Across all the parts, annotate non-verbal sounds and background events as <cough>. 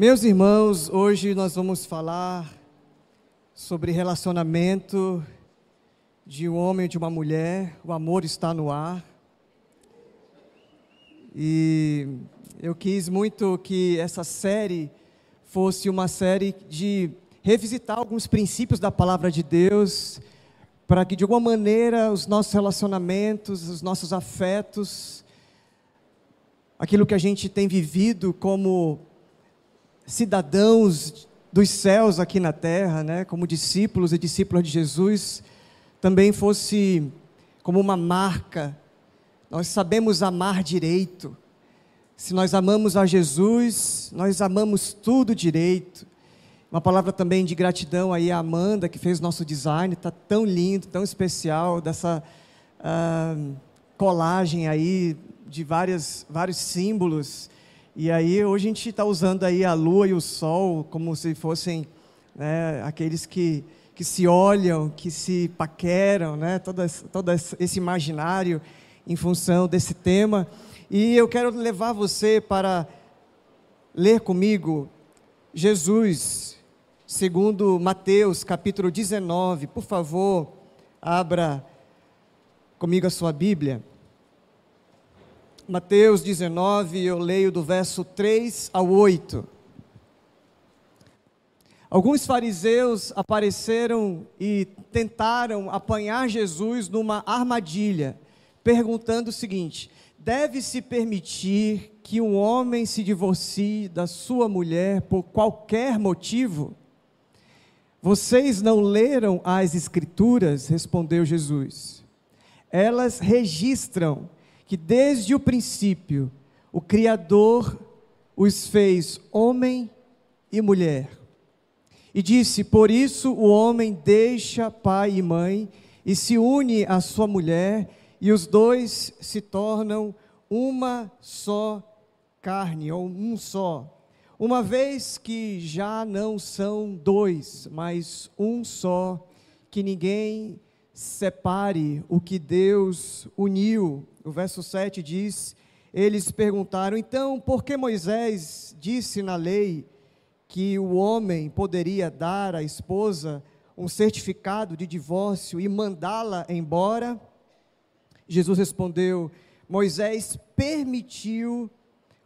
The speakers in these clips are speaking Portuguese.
Meus irmãos, hoje nós vamos falar sobre relacionamento de um homem e de uma mulher. O amor está no ar. E eu quis muito que essa série fosse uma série de revisitar alguns princípios da palavra de Deus, para que de alguma maneira os nossos relacionamentos, os nossos afetos, aquilo que a gente tem vivido como cidadãos dos céus aqui na terra, né, como discípulos e discípulas de Jesus, também fosse como uma marca. Nós sabemos amar direito. Se nós amamos a Jesus, nós amamos tudo direito. Uma palavra também de gratidão aí a Amanda, que fez nosso design, está tão lindo, tão especial, dessa uh, colagem aí de várias, vários símbolos e aí hoje a gente está usando aí a lua e o sol como se fossem né, aqueles que, que se olham, que se paqueram, né, todo, todo esse imaginário em função desse tema. E eu quero levar você para ler comigo Jesus, segundo Mateus, capítulo 19. Por favor, abra comigo a sua Bíblia. Mateus 19, eu leio do verso 3 ao 8. Alguns fariseus apareceram e tentaram apanhar Jesus numa armadilha, perguntando o seguinte: deve-se permitir que um homem se divorcie da sua mulher por qualquer motivo? Vocês não leram as Escrituras? respondeu Jesus. Elas registram que desde o princípio o Criador os fez homem e mulher. E disse: Por isso o homem deixa pai e mãe e se une à sua mulher, e os dois se tornam uma só carne, ou um só. Uma vez que já não são dois, mas um só, que ninguém separe o que Deus uniu. O verso 7 diz: Eles perguntaram, então, por que Moisés disse na lei que o homem poderia dar à esposa um certificado de divórcio e mandá-la embora? Jesus respondeu: Moisés permitiu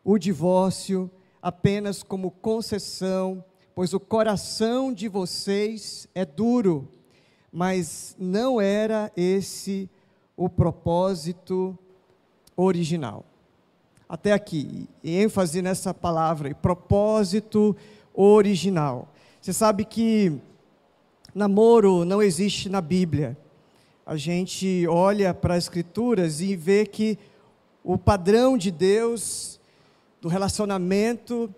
o divórcio apenas como concessão, pois o coração de vocês é duro mas não era esse o propósito original. Até aqui, ênfase nessa palavra, propósito original. Você sabe que namoro não existe na Bíblia. A gente olha para as Escrituras e vê que o padrão de Deus, do relacionamento,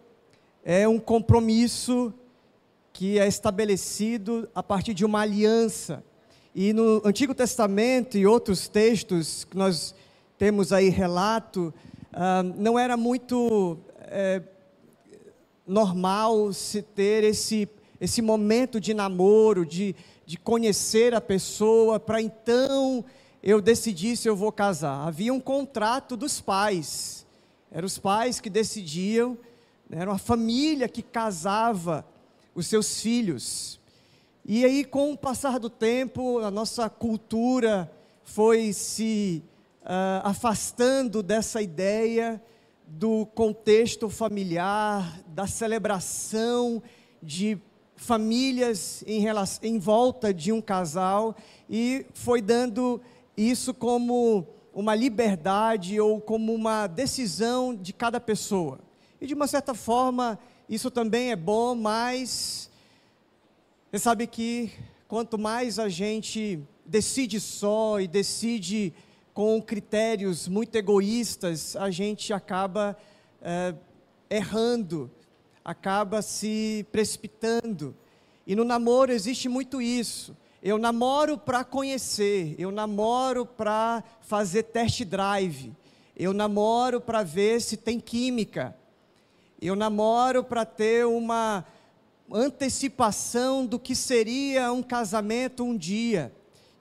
é um compromisso que é estabelecido a partir de uma aliança. E no Antigo Testamento e outros textos que nós temos aí relato, ah, não era muito é, normal se ter esse, esse momento de namoro, de, de conhecer a pessoa, para então eu decidir se eu vou casar. Havia um contrato dos pais, eram os pais que decidiam, né, era uma família que casava os seus filhos. E aí, com o passar do tempo, a nossa cultura foi se uh, afastando dessa ideia do contexto familiar, da celebração de famílias em, relação, em volta de um casal, e foi dando isso como uma liberdade ou como uma decisão de cada pessoa. E de uma certa forma, isso também é bom, mas você sabe que quanto mais a gente decide só e decide com critérios muito egoístas, a gente acaba é, errando, acaba se precipitando. E no namoro existe muito isso. Eu namoro para conhecer, eu namoro para fazer test drive, eu namoro para ver se tem química. Eu namoro para ter uma antecipação do que seria um casamento um dia.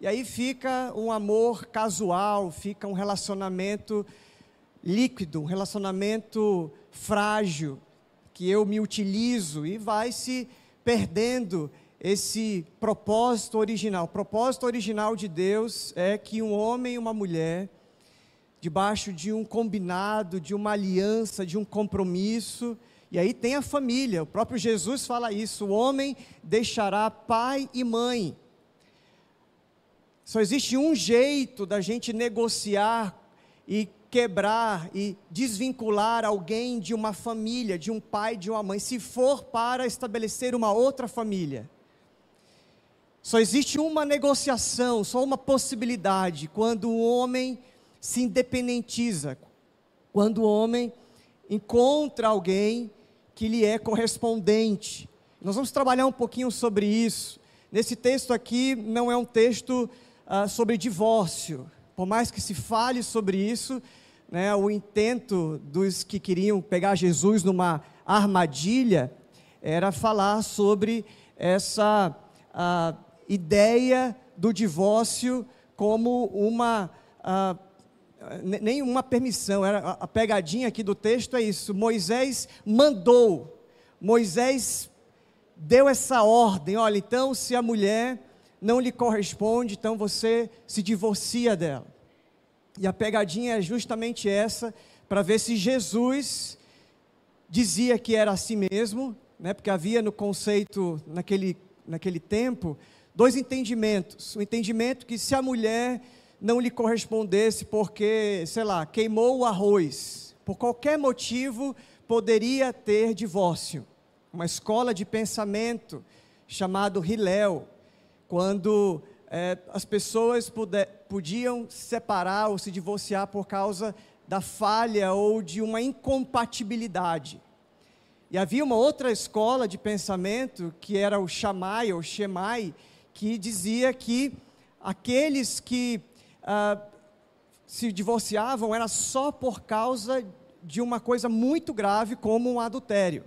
E aí fica um amor casual, fica um relacionamento líquido, um relacionamento frágil, que eu me utilizo e vai se perdendo esse propósito original. O propósito original de Deus é que um homem e uma mulher, debaixo de um combinado, de uma aliança, de um compromisso, e aí tem a família, o próprio Jesus fala isso: o homem deixará pai e mãe. Só existe um jeito da gente negociar e quebrar e desvincular alguém de uma família, de um pai, de uma mãe, se for para estabelecer uma outra família. Só existe uma negociação, só uma possibilidade, quando o homem se independentiza, quando o homem encontra alguém que lhe é correspondente. Nós vamos trabalhar um pouquinho sobre isso. Nesse texto aqui não é um texto ah, sobre divórcio, por mais que se fale sobre isso, né, o intento dos que queriam pegar Jesus numa armadilha era falar sobre essa ideia do divórcio como uma nenhuma permissão. Era, a pegadinha aqui do texto é isso. Moisés mandou, Moisés deu essa ordem. Olha, então se a mulher não lhe corresponde, então você se divorcia dela. E a pegadinha é justamente essa, para ver se Jesus dizia que era assim mesmo, né, porque havia no conceito, naquele, naquele tempo, dois entendimentos. O entendimento que se a mulher não lhe correspondesse porque, sei lá, queimou o arroz, por qualquer motivo, poderia ter divórcio. Uma escola de pensamento chamado Hillel, quando é, as pessoas puder, podiam se separar ou se divorciar por causa da falha ou de uma incompatibilidade. E havia uma outra escola de pensamento, que era o Shammai ou Shemai, que dizia que aqueles que ah, se divorciavam era só por causa de uma coisa muito grave como um adultério.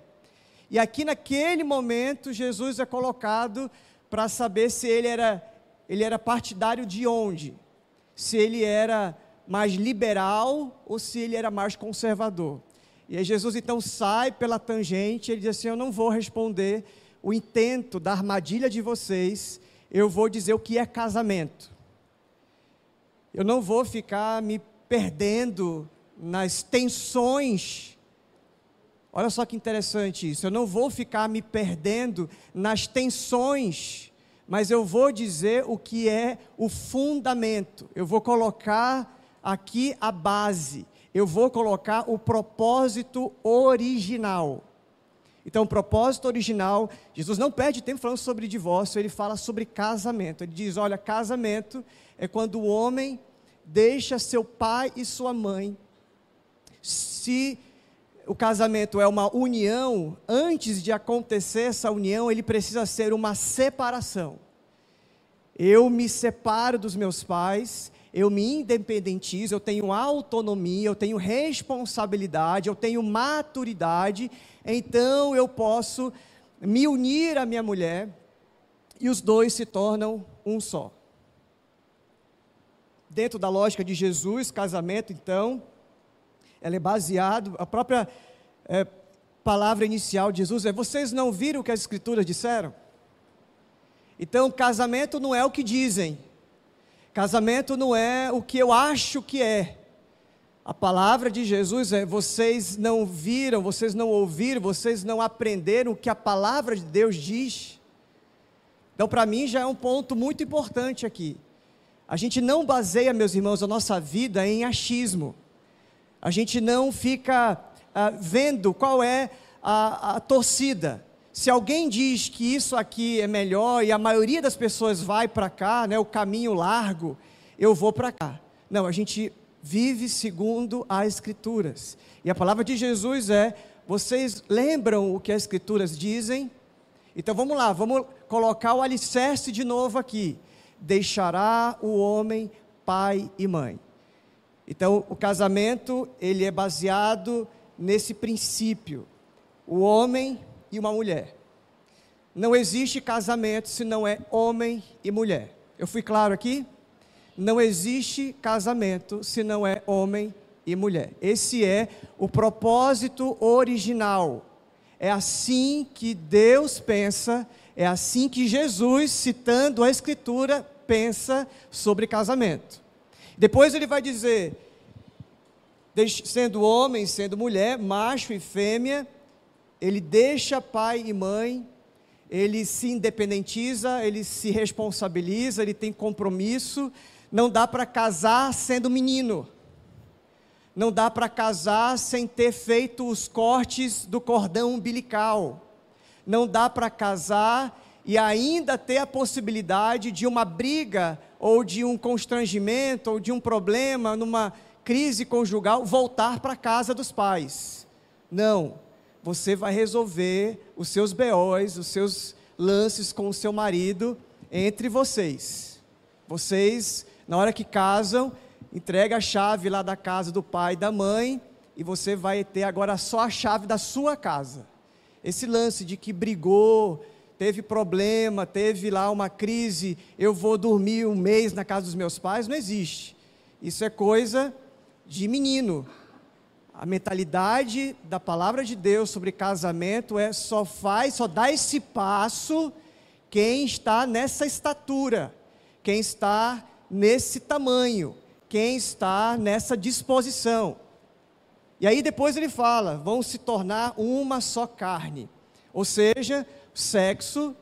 E aqui naquele momento Jesus é colocado para saber se ele era ele era partidário de onde? Se ele era mais liberal ou se ele era mais conservador. E aí Jesus então sai pela tangente, ele diz assim: Eu não vou responder o intento da armadilha de vocês, eu vou dizer o que é casamento. Eu não vou ficar me perdendo nas tensões. Olha só que interessante isso. Eu não vou ficar me perdendo nas tensões mas eu vou dizer o que é o fundamento. Eu vou colocar aqui a base. Eu vou colocar o propósito original. Então, o propósito original, Jesus não perde tempo falando sobre divórcio, ele fala sobre casamento. Ele diz: olha, casamento é quando o homem deixa seu pai e sua mãe. Se o casamento é uma união, antes de acontecer essa união, ele precisa ser uma separação. Eu me separo dos meus pais, eu me independentizo, eu tenho autonomia, eu tenho responsabilidade, eu tenho maturidade, então eu posso me unir à minha mulher e os dois se tornam um só. Dentro da lógica de Jesus, casamento, então, ela é baseado, a própria é, palavra inicial de Jesus é: vocês não viram o que as Escrituras disseram? Então, casamento não é o que dizem, casamento não é o que eu acho que é. A palavra de Jesus é: vocês não viram, vocês não ouviram, vocês não aprenderam o que a palavra de Deus diz. Então, para mim, já é um ponto muito importante aqui. A gente não baseia, meus irmãos, a nossa vida em achismo. A gente não fica ah, vendo qual é a, a torcida. Se alguém diz que isso aqui é melhor e a maioria das pessoas vai para cá, né, o caminho largo, eu vou para cá. Não, a gente vive segundo as Escrituras. E a palavra de Jesus é: vocês lembram o que as Escrituras dizem? Então vamos lá, vamos colocar o alicerce de novo aqui. Deixará o homem pai e mãe. Então, o casamento, ele é baseado nesse princípio. O homem e uma mulher. Não existe casamento se não é homem e mulher. Eu fui claro aqui? Não existe casamento se não é homem e mulher. Esse é o propósito original. É assim que Deus pensa, é assim que Jesus, citando a Escritura, pensa sobre casamento. Depois ele vai dizer: sendo homem, sendo mulher, macho e fêmea, ele deixa pai e mãe, ele se independentiza, ele se responsabiliza, ele tem compromisso. Não dá para casar sendo menino. Não dá para casar sem ter feito os cortes do cordão umbilical. Não dá para casar e ainda ter a possibilidade de uma briga ou de um constrangimento ou de um problema numa crise conjugal voltar para a casa dos pais. Não você vai resolver os seus BOs, os seus lances com o seu marido entre vocês. Vocês, na hora que casam, entrega a chave lá da casa do pai e da mãe e você vai ter agora só a chave da sua casa. Esse lance de que brigou, teve problema, teve lá uma crise, eu vou dormir um mês na casa dos meus pais, não existe. Isso é coisa de menino. A mentalidade da palavra de Deus sobre casamento é só faz, só dá esse passo quem está nessa estatura, quem está nesse tamanho, quem está nessa disposição. E aí depois ele fala: vão se tornar uma só carne. Ou seja, sexo,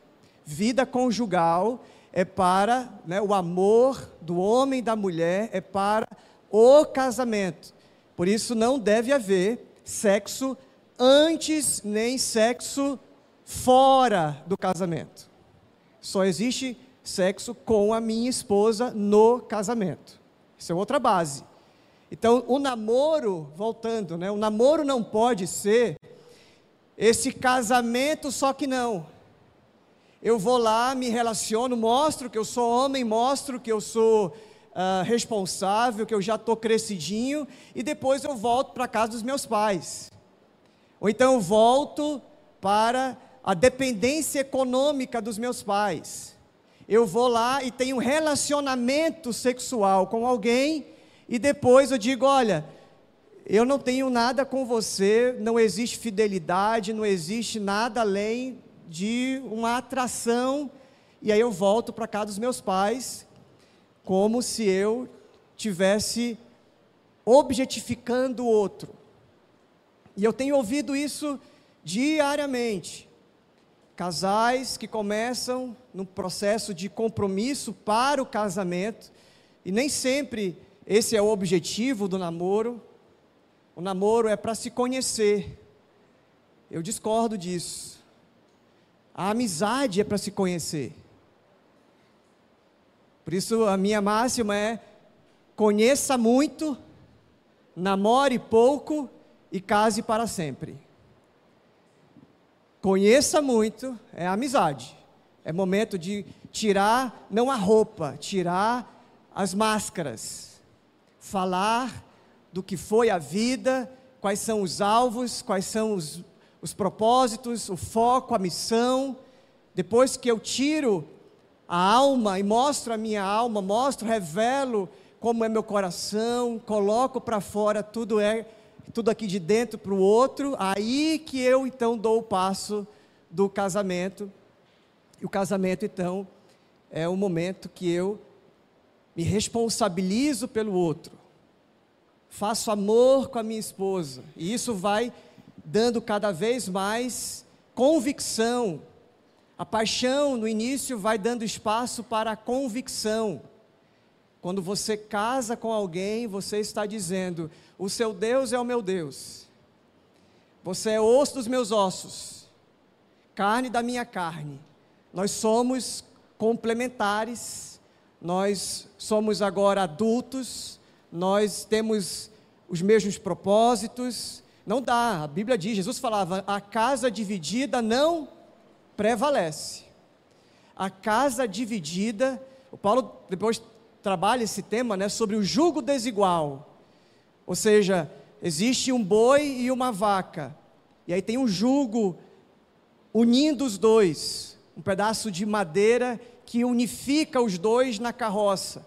vida conjugal, é para né, o amor do homem e da mulher, é para o casamento. Por isso não deve haver sexo antes nem sexo fora do casamento. Só existe sexo com a minha esposa no casamento. Isso é outra base. Então, o namoro, voltando, né? O namoro não pode ser esse casamento só que não. Eu vou lá, me relaciono, mostro que eu sou homem, mostro que eu sou uh, responsável, que eu já estou crescidinho, e depois eu volto para casa dos meus pais. Ou então eu volto para a dependência econômica dos meus pais. Eu vou lá e tenho um relacionamento sexual com alguém, e depois eu digo: olha, eu não tenho nada com você, não existe fidelidade, não existe nada além de uma atração, e aí eu volto para casa dos meus pais como se eu tivesse objetificando o outro. E eu tenho ouvido isso diariamente. Casais que começam no processo de compromisso para o casamento, e nem sempre esse é o objetivo do namoro. O namoro é para se conhecer. Eu discordo disso. A amizade é para se conhecer. Por isso a minha máxima é: conheça muito, namore pouco e case para sempre. Conheça muito é amizade. É momento de tirar não a roupa, tirar as máscaras. Falar do que foi a vida, quais são os alvos, quais são os, os propósitos, o foco, a missão. Depois que eu tiro a alma e mostro a minha alma, mostro, revelo como é meu coração, coloco para fora tudo é tudo aqui de dentro para o outro, aí que eu então dou o passo do casamento. E o casamento então é o momento que eu me responsabilizo pelo outro. Faço amor com a minha esposa, e isso vai dando cada vez mais convicção a paixão no início vai dando espaço para a convicção. Quando você casa com alguém, você está dizendo: O seu Deus é o meu Deus. Você é osso dos meus ossos, carne da minha carne. Nós somos complementares, nós somos agora adultos, nós temos os mesmos propósitos. Não dá, a Bíblia diz, Jesus falava: a casa dividida não prevalece. A casa dividida, o Paulo depois trabalha esse tema, né, sobre o jugo desigual. Ou seja, existe um boi e uma vaca. E aí tem um jugo unindo os dois, um pedaço de madeira que unifica os dois na carroça.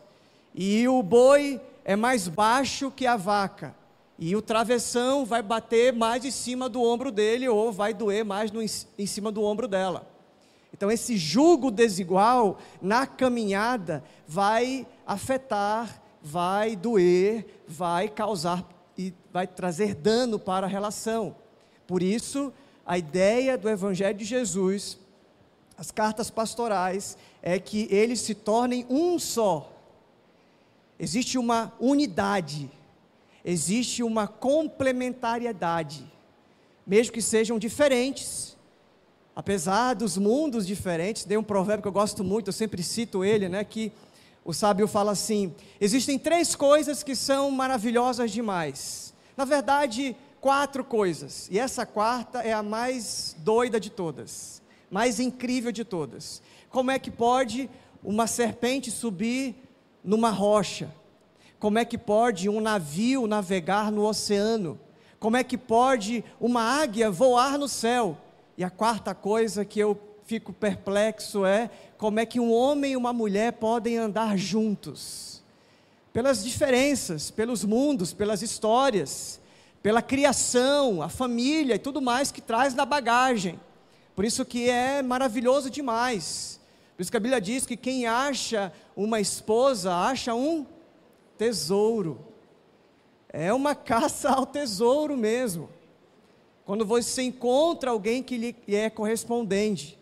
E o boi é mais baixo que a vaca. E o travessão vai bater mais em cima do ombro dele ou vai doer mais no, em cima do ombro dela. Então, esse jugo desigual na caminhada vai afetar, vai doer, vai causar e vai trazer dano para a relação. Por isso, a ideia do Evangelho de Jesus, as cartas pastorais, é que eles se tornem um só. Existe uma unidade, existe uma complementariedade, mesmo que sejam diferentes, apesar dos mundos diferentes, tem um provérbio que eu gosto muito, eu sempre cito ele, né, que o sábio fala assim: existem três coisas que são maravilhosas demais. Na verdade, quatro coisas, e essa quarta é a mais doida de todas, mais incrível de todas. Como é que pode uma serpente subir numa rocha? Como é que pode um navio navegar no oceano? Como é que pode uma águia voar no céu? E a quarta coisa que eu fico perplexo é como é que um homem e uma mulher podem andar juntos. Pelas diferenças, pelos mundos, pelas histórias, pela criação, a família e tudo mais que traz na bagagem. Por isso que é maravilhoso demais. Por isso que a Bíblia diz que quem acha uma esposa acha um tesouro. É uma <laughs> caça ao tesouro mesmo. Quando você encontra alguém que lhe é correspondente,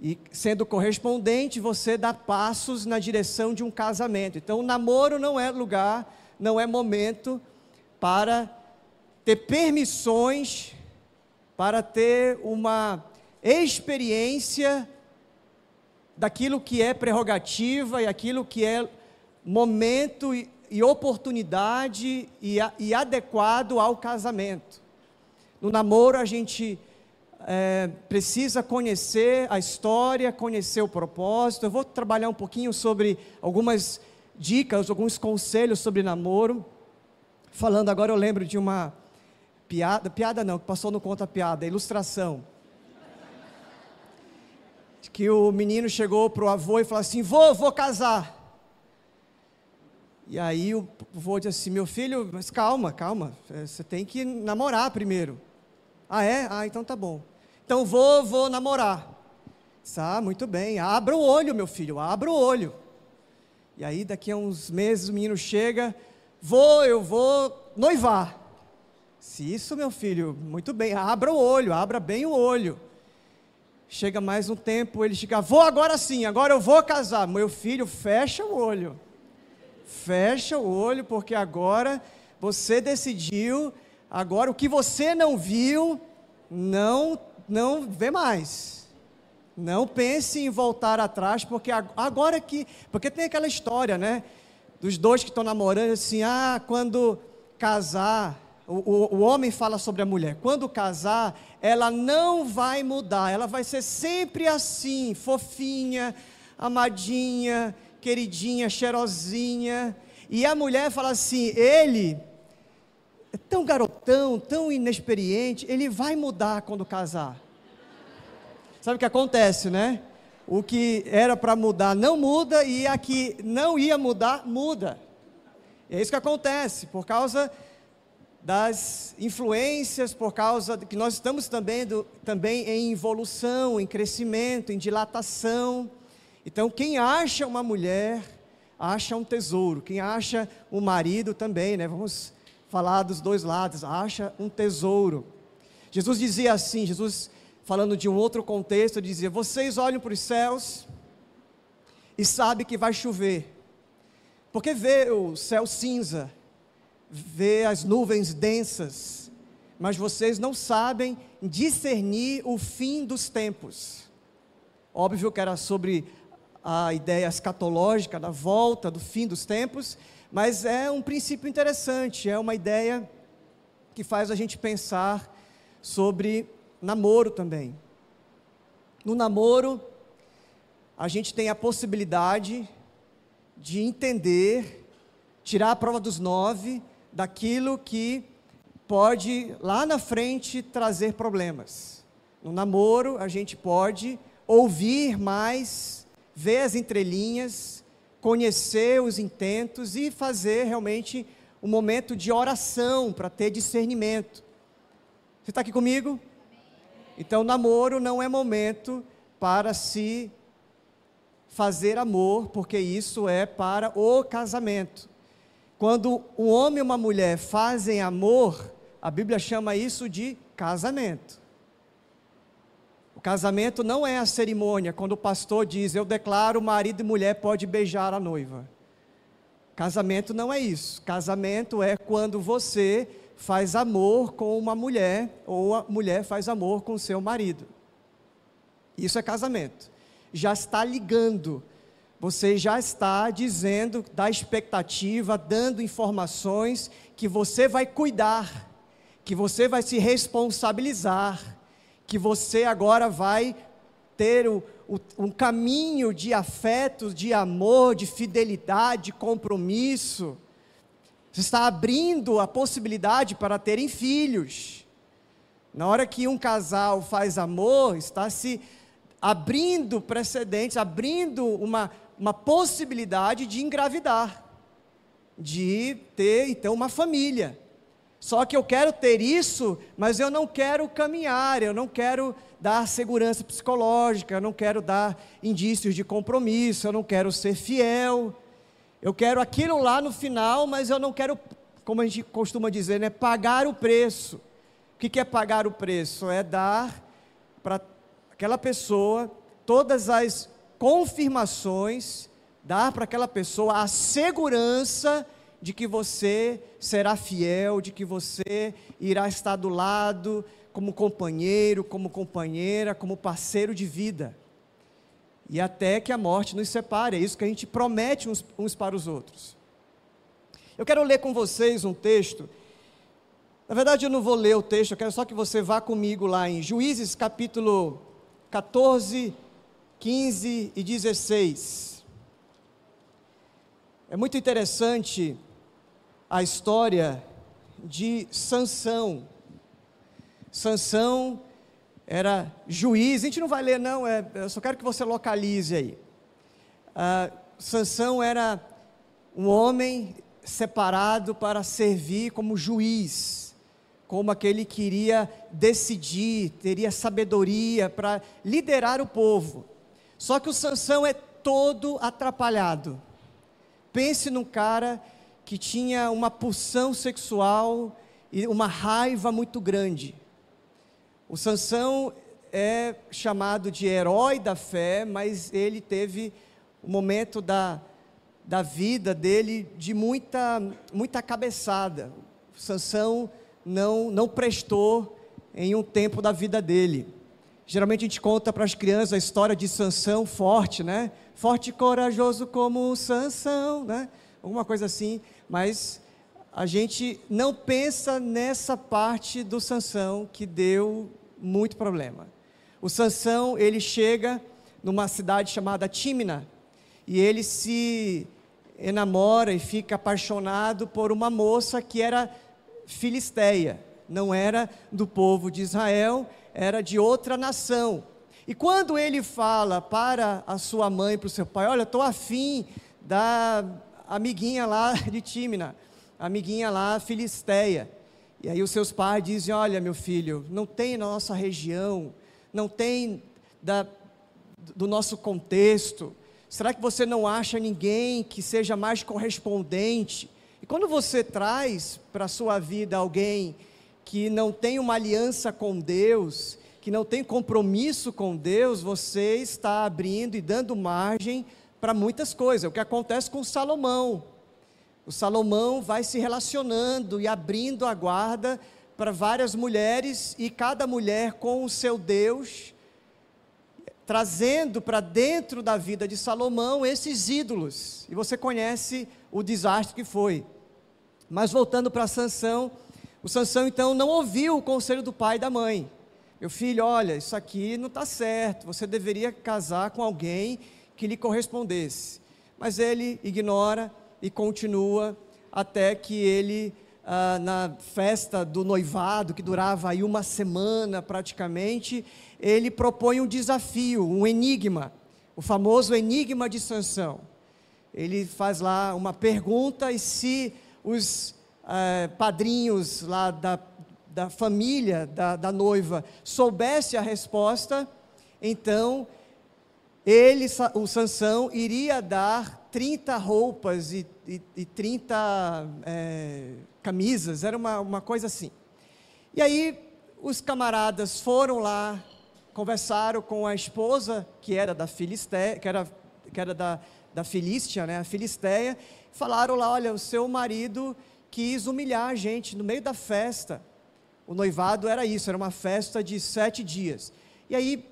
e sendo correspondente, você dá passos na direção de um casamento. Então, o namoro não é lugar, não é momento para ter permissões, para ter uma experiência daquilo que é prerrogativa e aquilo que é momento e, e oportunidade e, e adequado ao casamento. No namoro, a gente é, precisa conhecer a história, conhecer o propósito. Eu vou trabalhar um pouquinho sobre algumas dicas, alguns conselhos sobre namoro. Falando agora, eu lembro de uma piada, piada não, que passou no conta piada, ilustração. Que o menino chegou para o avô e falou assim: Vô, vou casar. E aí o vô disse assim: Meu filho, mas calma, calma, é, você tem que namorar primeiro. Ah, é? Ah, então tá bom. Então vou, vou namorar. Ah, muito bem. Abra o olho, meu filho, abra o olho. E aí, daqui a uns meses, o menino chega, vou, eu vou noivar. Se isso, meu filho, muito bem, abra o olho, abra bem o olho. Chega mais um tempo, ele chega, vou agora sim, agora eu vou casar. Meu filho, fecha o olho. Fecha o olho, porque agora você decidiu Agora, o que você não viu, não, não vê mais. Não pense em voltar atrás, porque agora que. Porque tem aquela história, né? Dos dois que estão namorando, assim, ah, quando casar, o, o, homem fala sobre a mulher, quando casar, ela não vai mudar, ela vai ser sempre assim, fofinha, amadinha, queridinha, cheirosinha. E a mulher fala assim: ele é tão garotão, tão inexperiente, ele vai mudar quando casar. Sabe o que acontece, né? O que era para mudar não muda e a que não ia mudar, muda. E é isso que acontece, por causa das influências, por causa de que nós estamos também, do, também em evolução, em crescimento, em dilatação. Então, quem acha uma mulher, acha um tesouro. Quem acha um marido também, né? Vamos falar dos dois lados, acha um tesouro. Jesus dizia assim, Jesus falando de um outro contexto, dizia: "Vocês olham para os céus e sabem que vai chover. Porque vê o céu cinza, vê as nuvens densas, mas vocês não sabem discernir o fim dos tempos." Óbvio que era sobre a ideia escatológica da volta do fim dos tempos, mas é um princípio interessante, é uma ideia que faz a gente pensar sobre namoro também. No namoro, a gente tem a possibilidade de entender, tirar a prova dos nove daquilo que pode lá na frente trazer problemas. No namoro, a gente pode ouvir mais, ver as entrelinhas, conhecer os intentos e fazer realmente um momento de oração para ter discernimento. Você está aqui comigo? Então, namoro não é momento para se fazer amor, porque isso é para o casamento. Quando um homem e uma mulher fazem amor, a Bíblia chama isso de casamento. O casamento não é a cerimônia, quando o pastor diz, eu declaro marido e mulher pode beijar a noiva. Casamento não é isso. Casamento é quando você faz amor com uma mulher ou a mulher faz amor com seu marido. Isso é casamento. Já está ligando. Você já está dizendo, da expectativa, dando informações que você vai cuidar, que você vai se responsabilizar, que você agora vai ter o, o, um caminho de afeto, de amor, de fidelidade, de compromisso. Você está abrindo a possibilidade para terem filhos. Na hora que um casal faz amor, está se abrindo precedentes, abrindo uma, uma possibilidade de engravidar, de ter então uma família. Só que eu quero ter isso, mas eu não quero caminhar, eu não quero dar segurança psicológica, eu não quero dar indícios de compromisso, eu não quero ser fiel. Eu quero aquilo lá no final, mas eu não quero, como a gente costuma dizer, né, pagar o preço. O que é pagar o preço? É dar para aquela pessoa todas as confirmações, dar para aquela pessoa a segurança de que você será fiel, de que você irá estar do lado como companheiro, como companheira, como parceiro de vida. E até que a morte nos separe, é isso que a gente promete uns, uns para os outros. Eu quero ler com vocês um texto. Na verdade, eu não vou ler o texto, eu quero só que você vá comigo lá em Juízes capítulo 14, 15 e 16. É muito interessante a história de Sansão. Sansão era juiz, a gente não vai ler não, é, eu só quero que você localize aí. Ah, Sansão era um homem separado para servir como juiz, como aquele que iria decidir, teria sabedoria para liderar o povo. Só que o Sansão é todo atrapalhado. Pense num cara que tinha uma pulsão sexual e uma raiva muito grande. O Sansão é chamado de herói da fé, mas ele teve um momento da, da vida dele de muita, muita cabeçada. O Sansão não, não prestou em um tempo da vida dele. Geralmente a gente conta para as crianças a história de Sansão forte, né? Forte e corajoso como Sansão, né? Alguma coisa assim mas a gente não pensa nessa parte do Sansão que deu muito problema. O Sansão, ele chega numa cidade chamada Tímina e ele se enamora e fica apaixonado por uma moça que era filisteia, não era do povo de Israel, era de outra nação. E quando ele fala para a sua mãe, para o seu pai, olha, estou afim da amiguinha lá de Tímina, amiguinha lá filisteia. E aí os seus pais dizem: Olha, meu filho, não tem na nossa região, não tem da, do nosso contexto. Será que você não acha ninguém que seja mais correspondente? E quando você traz para a sua vida alguém que não tem uma aliança com Deus, que não tem compromisso com Deus, você está abrindo e dando margem para muitas coisas. É o que acontece com Salomão. O Salomão vai se relacionando e abrindo a guarda para várias mulheres e cada mulher com o seu Deus, trazendo para dentro da vida de Salomão esses ídolos. E você conhece o desastre que foi. Mas voltando para Sansão, o Sansão então não ouviu o conselho do pai e da mãe. Meu filho, olha, isso aqui não está certo. Você deveria casar com alguém que lhe correspondesse. Mas ele ignora e continua até que ele, ah, na festa do noivado, que durava aí uma semana praticamente, ele propõe um desafio, um enigma, o famoso enigma de Sansão. Ele faz lá uma pergunta e se os eh, padrinhos lá da, da família da, da noiva soubesse a resposta, então ele, o Sansão, iria dar 30 roupas e, e, e 30 é, camisas, era uma, uma coisa assim. E aí os camaradas foram lá, conversaram com a esposa, que era da Filisteia, que era, que era da, da Filístia, né, a Filisteia, falaram lá, olha, o seu marido quis humilhar a gente no meio da festa. O noivado era isso, era uma festa de sete dias. E aí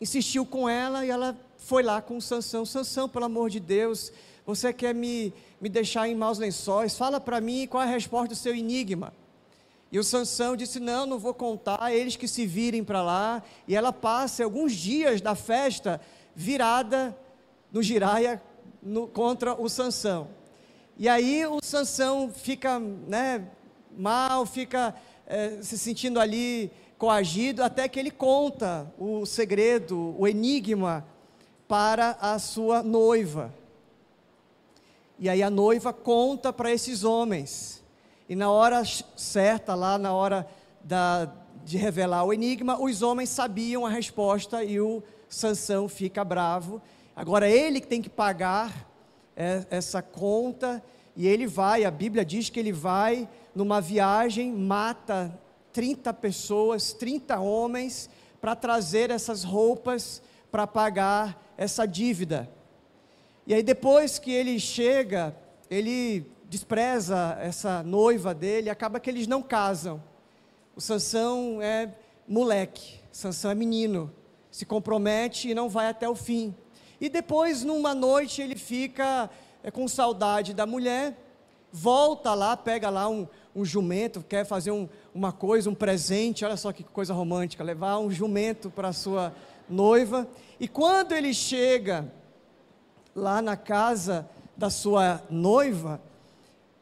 insistiu com ela e ela foi lá com Sansão. Sansão, pelo amor de Deus, você quer me, me deixar em maus lençóis? Fala para mim qual é a resposta do seu enigma. E o Sansão disse: Não, não vou contar, eles que se virem para lá. E ela passa alguns dias da festa virada no giraia no, contra o Sansão. E aí o Sansão fica né, mal, fica é, se sentindo ali coagido, até que ele conta o segredo, o enigma para a sua noiva. E aí a noiva conta para esses homens. E na hora certa, lá na hora da, de revelar o enigma, os homens sabiam a resposta e o Sansão fica bravo. Agora ele que tem que pagar essa conta e ele vai, a Bíblia diz que ele vai numa viagem, mata 30 pessoas, 30 homens, para trazer essas roupas para pagar essa dívida. E aí depois que ele chega, ele despreza essa noiva dele, acaba que eles não casam. O Sansão é moleque, Sansão é menino, se compromete e não vai até o fim. E depois, numa noite, ele fica é, com saudade da mulher, volta lá, pega lá um, um jumento, quer fazer um, uma coisa, um presente, olha só que coisa romântica, levar um jumento para sua noiva. E quando ele chega lá na casa da sua noiva,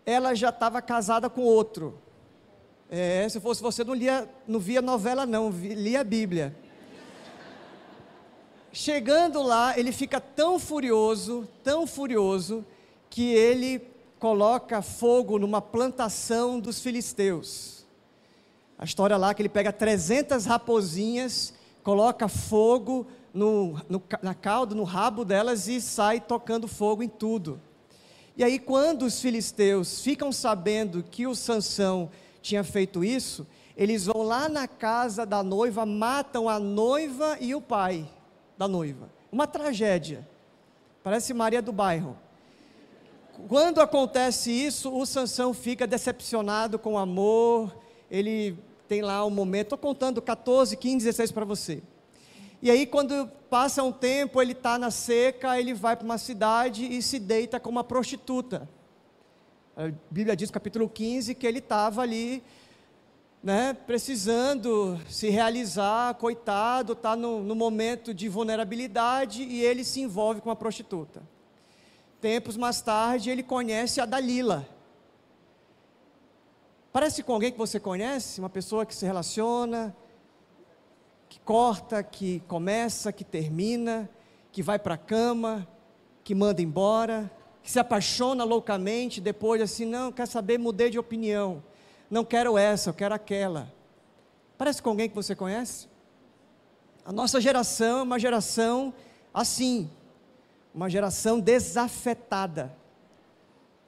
ela já estava casada com outro. É, se fosse você, não, lia, não via novela, não, lia a Bíblia. Chegando lá, ele fica tão furioso, tão furioso, que ele coloca fogo numa plantação dos filisteus. A história lá que ele pega 300 raposinhas, coloca fogo no, no, na cauda, no rabo delas e sai tocando fogo em tudo. E aí, quando os filisteus ficam sabendo que o Sansão tinha feito isso, eles vão lá na casa da noiva, matam a noiva e o pai da noiva. Uma tragédia. Parece Maria do Bairro. Quando acontece isso, o Sansão fica decepcionado com o amor, ele tem lá um momento, estou contando 14, 15, 16 para você. E aí, quando passa um tempo, ele está na seca, ele vai para uma cidade e se deita com uma prostituta. A Bíblia diz, capítulo 15, que ele estava ali, né, precisando se realizar, coitado, está no, no momento de vulnerabilidade e ele se envolve com uma prostituta. Tempos mais tarde, ele conhece a Dalila. Parece com alguém que você conhece, uma pessoa que se relaciona, que corta, que começa, que termina, que vai para a cama, que manda embora, que se apaixona loucamente, depois assim, não, quer saber, mudei de opinião. Não quero essa, eu quero aquela. Parece com alguém que você conhece? A nossa geração é uma geração assim, uma geração desafetada.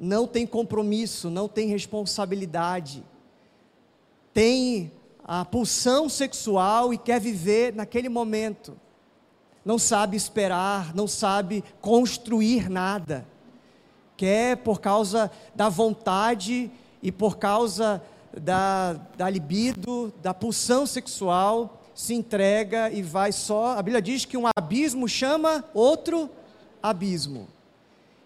Não tem compromisso, não tem responsabilidade. Tem a pulsão sexual e quer viver naquele momento. Não sabe esperar, não sabe construir nada. Quer por causa da vontade e por causa da, da libido, da pulsão sexual, se entrega e vai só. A Bíblia diz que um abismo chama outro abismo.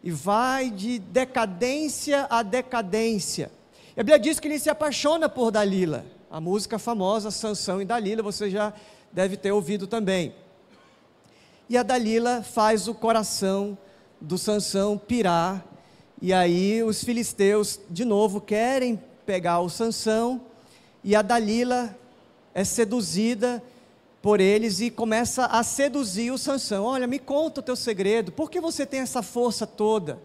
E vai de decadência a decadência. E a Bíblia diz que ele se apaixona por Dalila a música famosa Sansão e Dalila, você já deve ter ouvido também. E a Dalila faz o coração do Sansão pirar, e aí os filisteus de novo querem pegar o Sansão, e a Dalila é seduzida por eles e começa a seduzir o Sansão. Olha, me conta o teu segredo. Por que você tem essa força toda?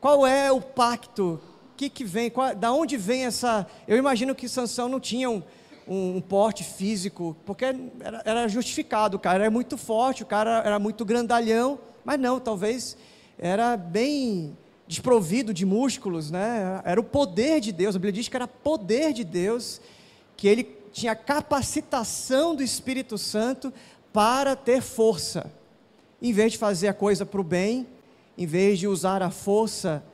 Qual é o pacto que, que vem, qual, da onde vem essa. Eu imagino que Sansão não tinha um, um, um porte físico, porque era, era, justificado, o cara era muito forte, o cara era muito grandalhão, mas não, talvez era bem desprovido de músculos, né? Era o poder de Deus, a Bíblia diz que era poder de Deus, que ele tinha capacitação do Espírito Santo para ter força. Em vez de fazer a coisa para o bem, em vez de usar a força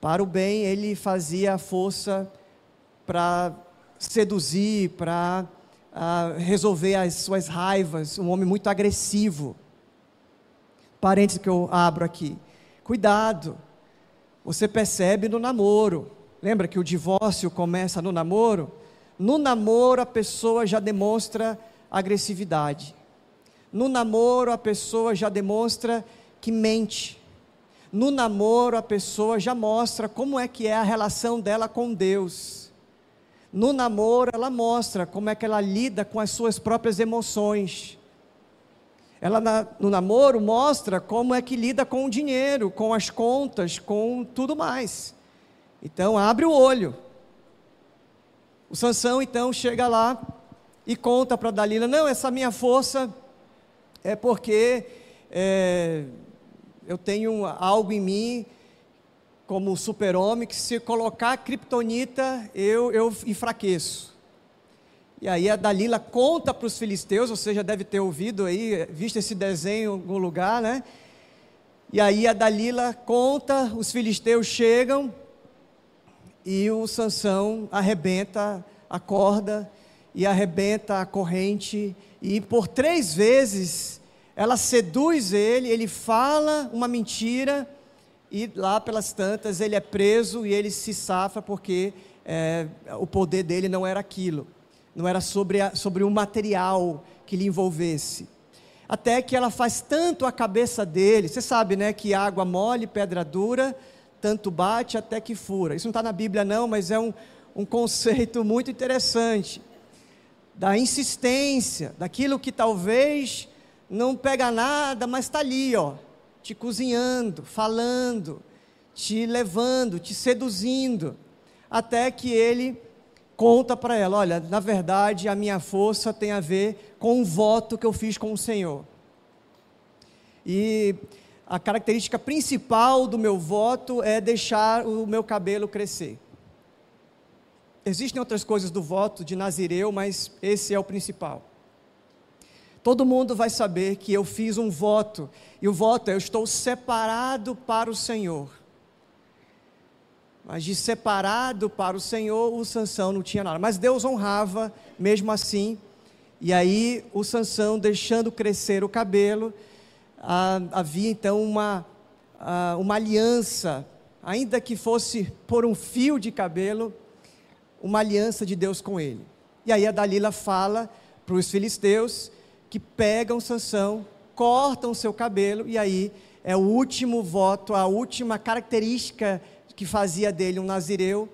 para o bem, ele fazia a força para seduzir, para uh, resolver as suas raivas. Um homem muito agressivo. Parênteses que eu abro aqui. Cuidado, você percebe no namoro. Lembra que o divórcio começa no namoro? No namoro, a pessoa já demonstra agressividade. No namoro, a pessoa já demonstra que mente. No namoro, a pessoa já mostra como é que é a relação dela com Deus. No namoro, ela mostra como é que ela lida com as suas próprias emoções. Ela na, no namoro mostra como é que lida com o dinheiro, com as contas, com tudo mais. Então abre o olho. O Sansão então chega lá e conta para Dalila: não, essa minha força é porque é, eu tenho algo em mim como super-homem que se colocar kriptonita eu, eu enfraqueço. E aí a Dalila conta para os filisteus, você já deve ter ouvido aí, visto esse desenho em algum lugar, né? E aí a Dalila conta, os filisteus chegam e o Sansão arrebenta a corda e arrebenta a corrente e por três vezes ela seduz ele, ele fala uma mentira e lá pelas tantas ele é preso e ele se safa porque é, o poder dele não era aquilo não era sobre, a, sobre um material que lhe envolvesse. Até que ela faz tanto a cabeça dele, você sabe, né, que água mole, pedra dura, tanto bate até que fura. Isso não está na Bíblia, não, mas é um, um conceito muito interessante. Da insistência, daquilo que talvez não pega nada, mas está ali, ó, te cozinhando, falando, te levando, te seduzindo, até que ele conta para ela: olha, na verdade a minha força tem a ver com um voto que eu fiz com o Senhor. E a característica principal do meu voto é deixar o meu cabelo crescer. Existem outras coisas do voto de Nazireu, mas esse é o principal. Todo mundo vai saber que eu fiz um voto, e o voto é: eu estou separado para o Senhor. Mas de separado para o Senhor, o Sansão não tinha nada. Mas Deus honrava mesmo assim. E aí o Sansão deixando crescer o cabelo, ah, havia então uma, ah, uma aliança, ainda que fosse por um fio de cabelo, uma aliança de Deus com ele. E aí a Dalila fala para os filisteus que pegam Sansão, cortam o seu cabelo, e aí é o último voto, a última característica que fazia dele um nazireu,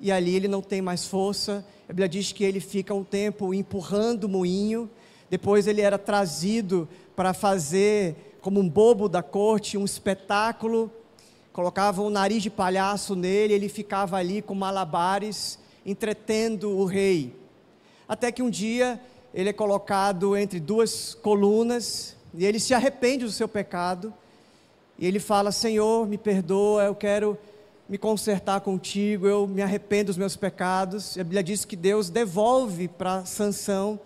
e ali ele não tem mais força. A Bíblia diz que ele fica um tempo empurrando o moinho, depois ele era trazido para fazer, como um bobo da corte, um espetáculo, colocavam um nariz de palhaço nele, ele ficava ali com malabares, entretendo o rei. Até que um dia ele é colocado entre duas colunas, e ele se arrepende do seu pecado, e ele fala: Senhor, me perdoa, eu quero me consertar contigo, eu me arrependo dos meus pecados. A Bíblia diz que Deus devolve para Sansão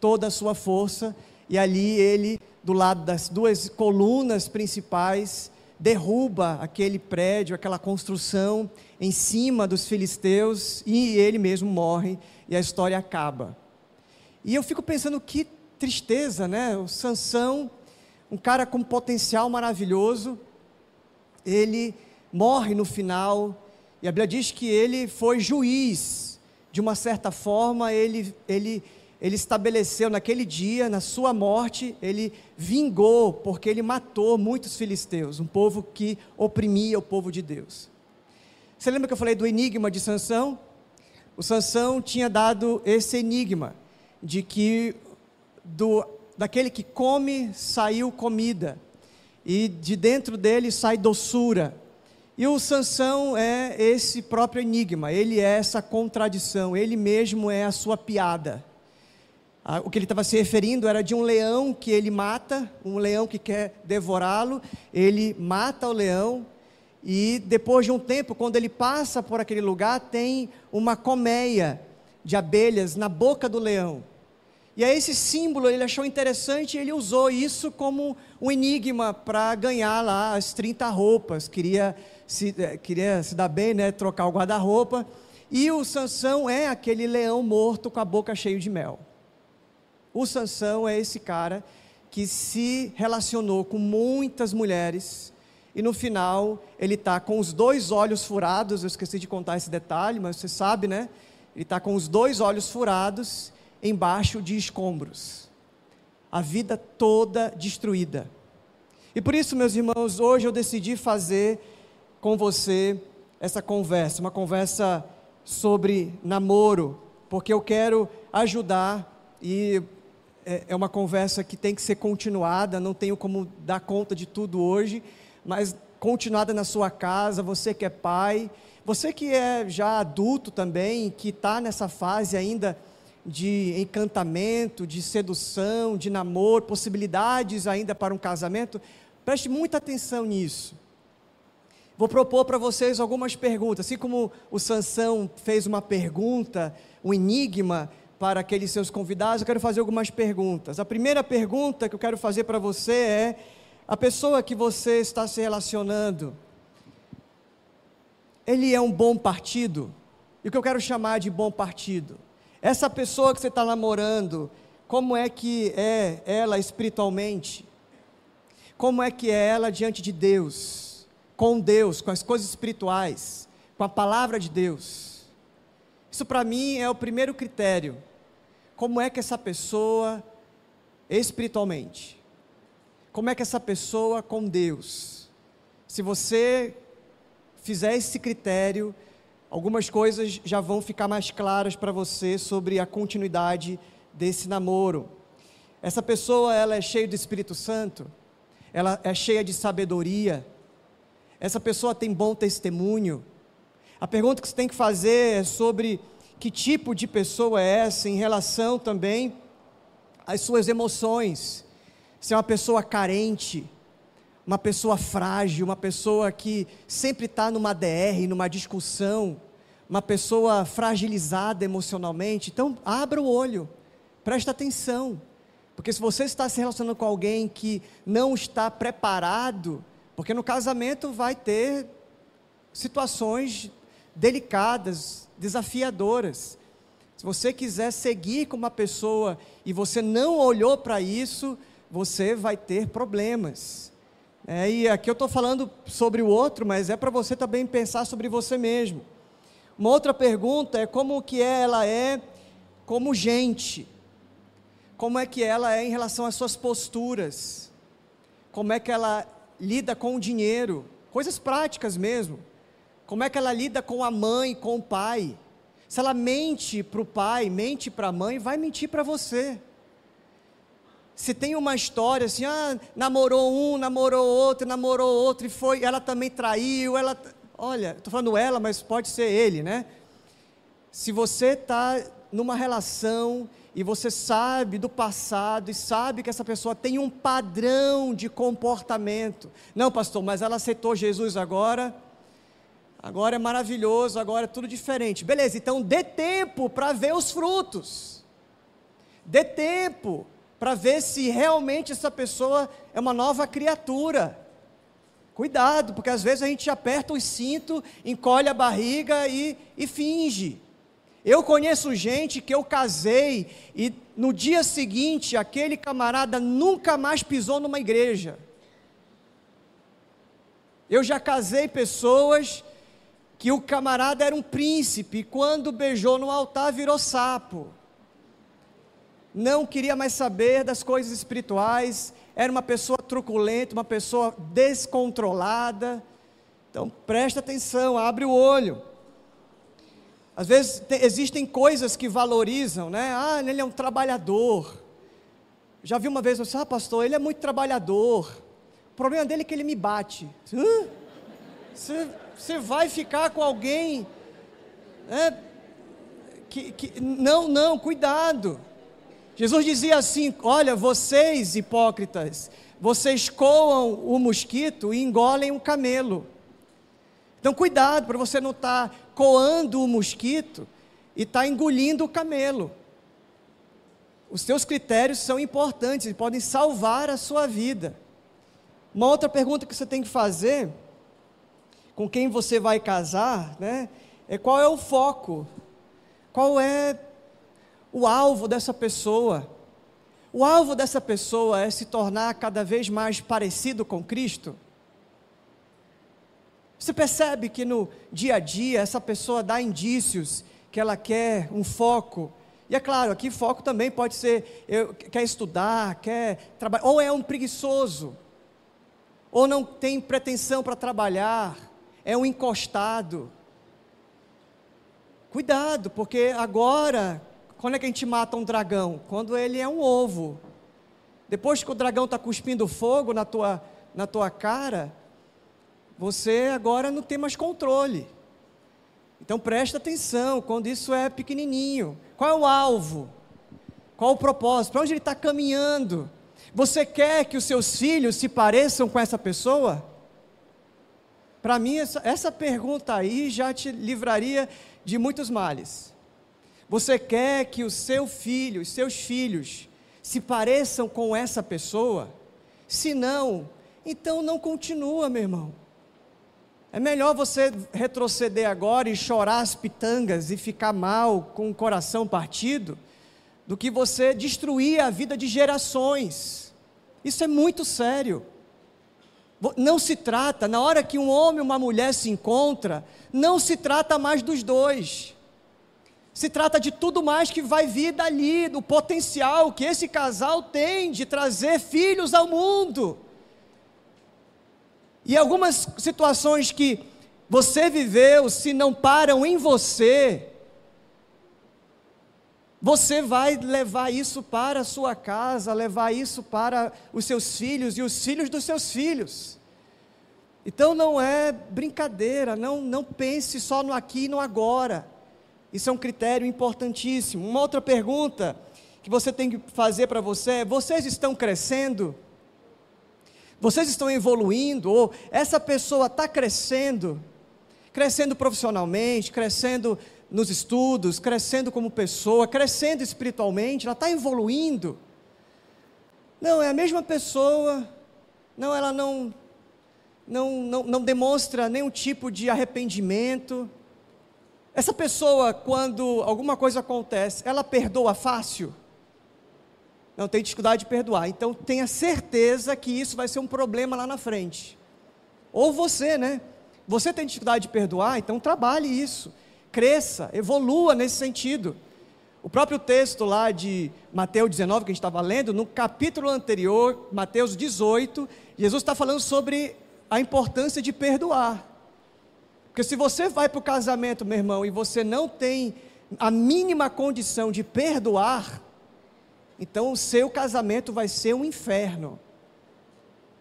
toda a sua força, e ali ele, do lado das duas colunas principais, derruba aquele prédio, aquela construção em cima dos filisteus, e ele mesmo morre, e a história acaba. E eu fico pensando que tristeza, né? O Sansão, um cara com potencial maravilhoso, ele morre no final, e a Bíblia diz que ele foi juiz, de uma certa forma, ele, ele, ele estabeleceu naquele dia, na sua morte, ele vingou, porque ele matou muitos filisteus, um povo que oprimia o povo de Deus. Você lembra que eu falei do enigma de Sansão? O Sansão tinha dado esse enigma de que do, daquele que come saiu comida e de dentro dele sai doçura E o Sansão é esse próprio enigma, ele é essa contradição, ele mesmo é a sua piada. O que ele estava se referindo era de um leão que ele mata, um leão que quer devorá-lo, ele mata o leão, e depois de um tempo, quando ele passa por aquele lugar, tem uma colmeia de abelhas na boca do leão. E aí esse símbolo ele achou interessante e ele usou isso como um enigma para ganhar lá as 30 roupas. Queria se, eh, queria se dar bem, né, trocar o guarda-roupa. E o Sansão é aquele leão morto com a boca cheia de mel. O Sansão é esse cara que se relacionou com muitas mulheres e no final ele está com os dois olhos furados. Eu esqueci de contar esse detalhe, mas você sabe, né? Ele está com os dois olhos furados embaixo de escombros. A vida toda destruída. E por isso, meus irmãos, hoje eu decidi fazer com você essa conversa, uma conversa sobre namoro, porque eu quero ajudar e é, é uma conversa que tem que ser continuada, não tenho como dar conta de tudo hoje, mas continuada na sua casa, você que é pai, você que é já adulto também, que está nessa fase ainda de encantamento, de sedução, de namoro, possibilidades ainda para um casamento, preste muita atenção nisso. Vou propor para vocês algumas perguntas, assim como o Sansão fez uma pergunta, um enigma, para aqueles seus convidados, eu quero fazer algumas perguntas. A primeira pergunta que eu quero fazer para você é: a pessoa que você está se relacionando, ele é um bom partido? E o que eu quero chamar de bom partido? Essa pessoa que você está namorando, como é que é ela espiritualmente? Como é que é ela diante de Deus? Com Deus, com as coisas espirituais, com a palavra de Deus? Isso para mim é o primeiro critério. Como é que essa pessoa espiritualmente? Como é que essa pessoa com Deus? Se você fizer esse critério, algumas coisas já vão ficar mais claras para você sobre a continuidade desse namoro. Essa pessoa, ela é cheia do Espírito Santo, ela é cheia de sabedoria, essa pessoa tem bom testemunho, a pergunta que você tem que fazer é sobre que tipo de pessoa é essa em relação também às suas emoções. Se é uma pessoa carente, uma pessoa frágil, uma pessoa que sempre está numa DR, numa discussão, uma pessoa fragilizada emocionalmente. Então, abra o olho, presta atenção. Porque se você está se relacionando com alguém que não está preparado, porque no casamento vai ter situações delicadas, desafiadoras. Se você quiser seguir com uma pessoa e você não olhou para isso, você vai ter problemas. É, e aqui eu estou falando sobre o outro, mas é para você também pensar sobre você mesmo. Uma outra pergunta é como que ela é como gente. Como é que ela é em relação às suas posturas? Como é que ela lida com o dinheiro? Coisas práticas mesmo. Como é que ela lida com a mãe, com o pai? Se ela mente para o pai, mente para a mãe, vai mentir para você. Se tem uma história assim, ah, namorou um, namorou outro, namorou outro e foi, ela também traiu, ela, olha, estou falando ela, mas pode ser ele, né? Se você está numa relação e você sabe do passado e sabe que essa pessoa tem um padrão de comportamento, não, pastor, mas ela aceitou Jesus agora, agora é maravilhoso, agora é tudo diferente. Beleza, então dê tempo para ver os frutos. Dê tempo para ver se realmente essa pessoa é uma nova criatura. Cuidado, porque às vezes a gente aperta o cinto, encolhe a barriga e, e finge. Eu conheço gente que eu casei e no dia seguinte aquele camarada nunca mais pisou numa igreja. Eu já casei pessoas que o camarada era um príncipe, e quando beijou no altar virou sapo. Não queria mais saber das coisas espirituais, era uma pessoa truculenta, uma pessoa descontrolada. Então presta atenção, abre o olho. Às vezes te, existem coisas que valorizam, né? Ah, ele é um trabalhador. Já vi uma vez você, ah, pastor, ele é muito trabalhador. O problema dele é que ele me bate. Você Você vai ficar com alguém. Né, que, que, não, não, cuidado. Jesus dizia assim: Olha, vocês hipócritas, vocês coam o mosquito e engolem o camelo. Então, cuidado para você não estar tá coando o mosquito e estar tá engolindo o camelo. Os seus critérios são importantes e podem salvar a sua vida. Uma outra pergunta que você tem que fazer com quem você vai casar, né, é qual é o foco? Qual é o alvo dessa pessoa? O alvo dessa pessoa é se tornar cada vez mais parecido com Cristo? Você percebe que no dia a dia essa pessoa dá indícios que ela quer um foco. E é claro, aqui foco também pode ser eu, quer estudar, quer trabalhar, ou é um preguiçoso, ou não tem pretensão para trabalhar, é um encostado. Cuidado, porque agora, quando é que a gente mata um dragão? Quando ele é um ovo. Depois que o dragão está cuspindo fogo na tua, na tua cara, você agora não tem mais controle. Então presta atenção quando isso é pequenininho. Qual é o alvo? Qual o propósito? Para onde ele está caminhando? Você quer que os seus filhos se pareçam com essa pessoa? Para mim, essa, essa pergunta aí já te livraria de muitos males. Você quer que o seu filho, os seus filhos, se pareçam com essa pessoa? Se não, então não continua, meu irmão. É melhor você retroceder agora e chorar as pitangas e ficar mal com o coração partido, do que você destruir a vida de gerações. Isso é muito sério. Não se trata, na hora que um homem e uma mulher se encontram, não se trata mais dos dois. Se trata de tudo mais que vai vir dali, do potencial que esse casal tem de trazer filhos ao mundo. E algumas situações que você viveu, se não param em você, você vai levar isso para a sua casa, levar isso para os seus filhos e os filhos dos seus filhos. Então não é brincadeira, não, não pense só no aqui e no agora. Isso é um critério importantíssimo. Uma outra pergunta que você tem que fazer para você é: vocês estão crescendo? Vocês estão evoluindo, ou essa pessoa está crescendo, crescendo profissionalmente, crescendo nos estudos, crescendo como pessoa, crescendo espiritualmente, ela está evoluindo. Não, é a mesma pessoa, não, ela não, não, não, não demonstra nenhum tipo de arrependimento. Essa pessoa, quando alguma coisa acontece, ela perdoa fácil? Não tem dificuldade de perdoar. Então tenha certeza que isso vai ser um problema lá na frente. Ou você, né? Você tem dificuldade de perdoar, então trabalhe isso. Cresça, evolua nesse sentido. O próprio texto lá de Mateus 19, que a gente estava lendo, no capítulo anterior, Mateus 18, Jesus está falando sobre a importância de perdoar. Porque se você vai para o casamento, meu irmão, e você não tem a mínima condição de perdoar, então o seu casamento vai ser um inferno.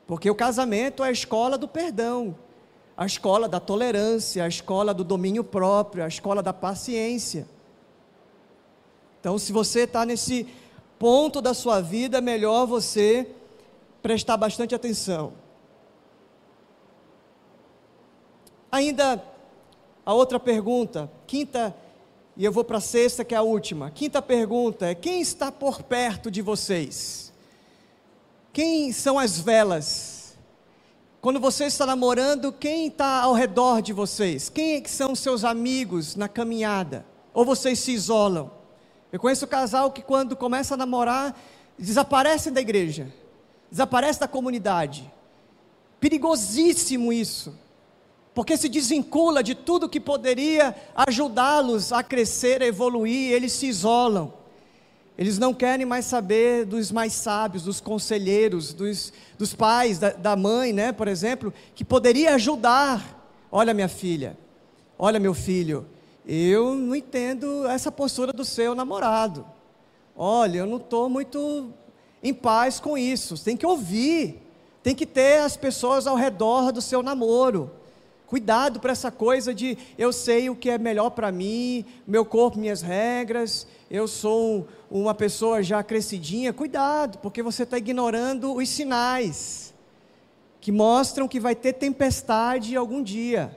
Porque o casamento é a escola do perdão, a escola da tolerância, a escola do domínio próprio, a escola da paciência. Então, se você está nesse ponto da sua vida, é melhor você prestar bastante atenção. Ainda a outra pergunta, quinta e eu vou para a sexta, que é a última. Quinta pergunta é: quem está por perto de vocês? Quem são as velas? Quando você está namorando, quem está ao redor de vocês? Quem é são seus amigos na caminhada? Ou vocês se isolam? Eu conheço casal que quando começa a namorar, desaparecem da igreja, desaparece da comunidade. Perigosíssimo isso porque se desvincula de tudo que poderia ajudá-los a crescer, a evoluir, eles se isolam. Eles não querem mais saber dos mais sábios, dos conselheiros, dos, dos pais, da, da mãe, né, por exemplo, que poderia ajudar. Olha, minha filha, olha, meu filho, eu não entendo essa postura do seu namorado. Olha, eu não estou muito em paz com isso. Tem que ouvir, tem que ter as pessoas ao redor do seu namoro Cuidado para essa coisa de eu sei o que é melhor para mim, meu corpo, minhas regras, eu sou uma pessoa já crescidinha. Cuidado, porque você está ignorando os sinais que mostram que vai ter tempestade algum dia.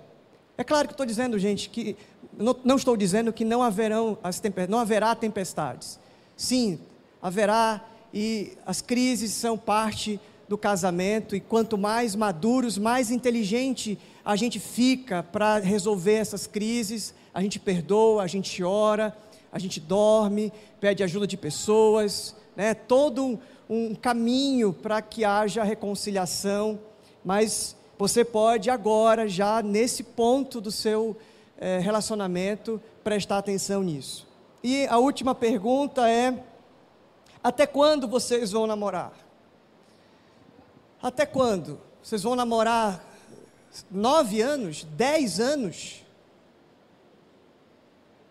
É claro que estou dizendo, gente, que não, não, estou dizendo que não haverão as não haverá tempestades. Sim, haverá e as crises são parte do casamento e quanto mais maduros, mais inteligente a gente fica para resolver essas crises, a gente perdoa, a gente ora, a gente dorme, pede ajuda de pessoas, né? todo um, caminho para que haja reconciliação, mas você pode agora, já nesse ponto do seu eh, relacionamento, prestar atenção nisso. E a última pergunta é: até quando vocês vão namorar? Até quando? Vocês vão namorar nove anos, dez anos.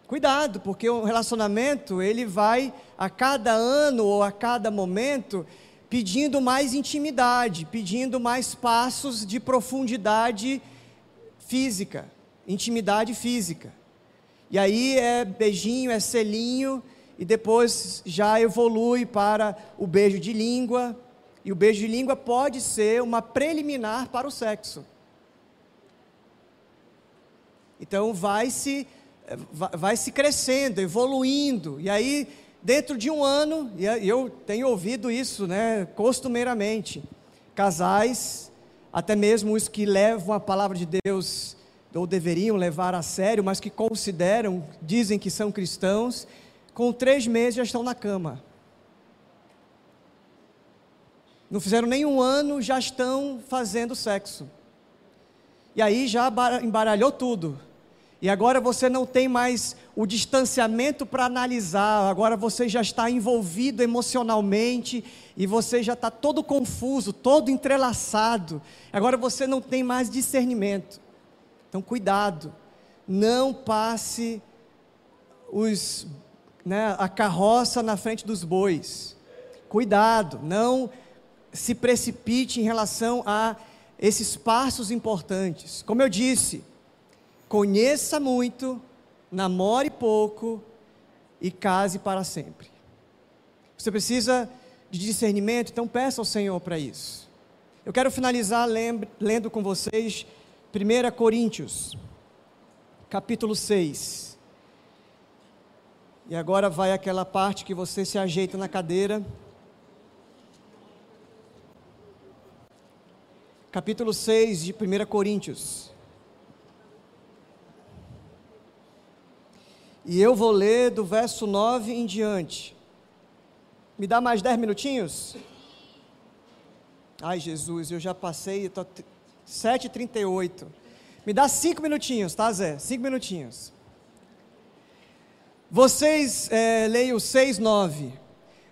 Cuidado, porque o relacionamento ele vai a cada ano ou a cada momento pedindo mais intimidade, pedindo mais passos de profundidade física, intimidade física. E aí é beijinho, é selinho, e depois já evolui para o beijo de língua. E o beijo de língua pode ser uma preliminar para o sexo. Então vai se, vai se crescendo, evoluindo, e aí dentro de um ano, e eu tenho ouvido isso né, costumeiramente, casais, até mesmo os que levam a palavra de Deus, ou deveriam levar a sério, mas que consideram, dizem que são cristãos, com três meses já estão na cama. Não fizeram nem um ano, já estão fazendo sexo. E aí já embaralhou tudo. E agora você não tem mais o distanciamento para analisar, agora você já está envolvido emocionalmente e você já está todo confuso, todo entrelaçado. Agora você não tem mais discernimento. Então, cuidado, não passe os, né, a carroça na frente dos bois. Cuidado, não se precipite em relação a esses passos importantes. Como eu disse, Conheça muito, namore pouco e case para sempre. Você precisa de discernimento, então peça ao Senhor para isso. Eu quero finalizar lendo com vocês 1 Coríntios, capítulo 6. E agora vai aquela parte que você se ajeita na cadeira. Capítulo 6 de 1 Coríntios. E eu vou ler do verso 9 em diante. Me dá mais 10 minutinhos? Ai, Jesus, eu já passei, estou 7h38. Me dá 5 minutinhos, tá, Zé? 5 minutinhos. Vocês, é, leio 6, 9.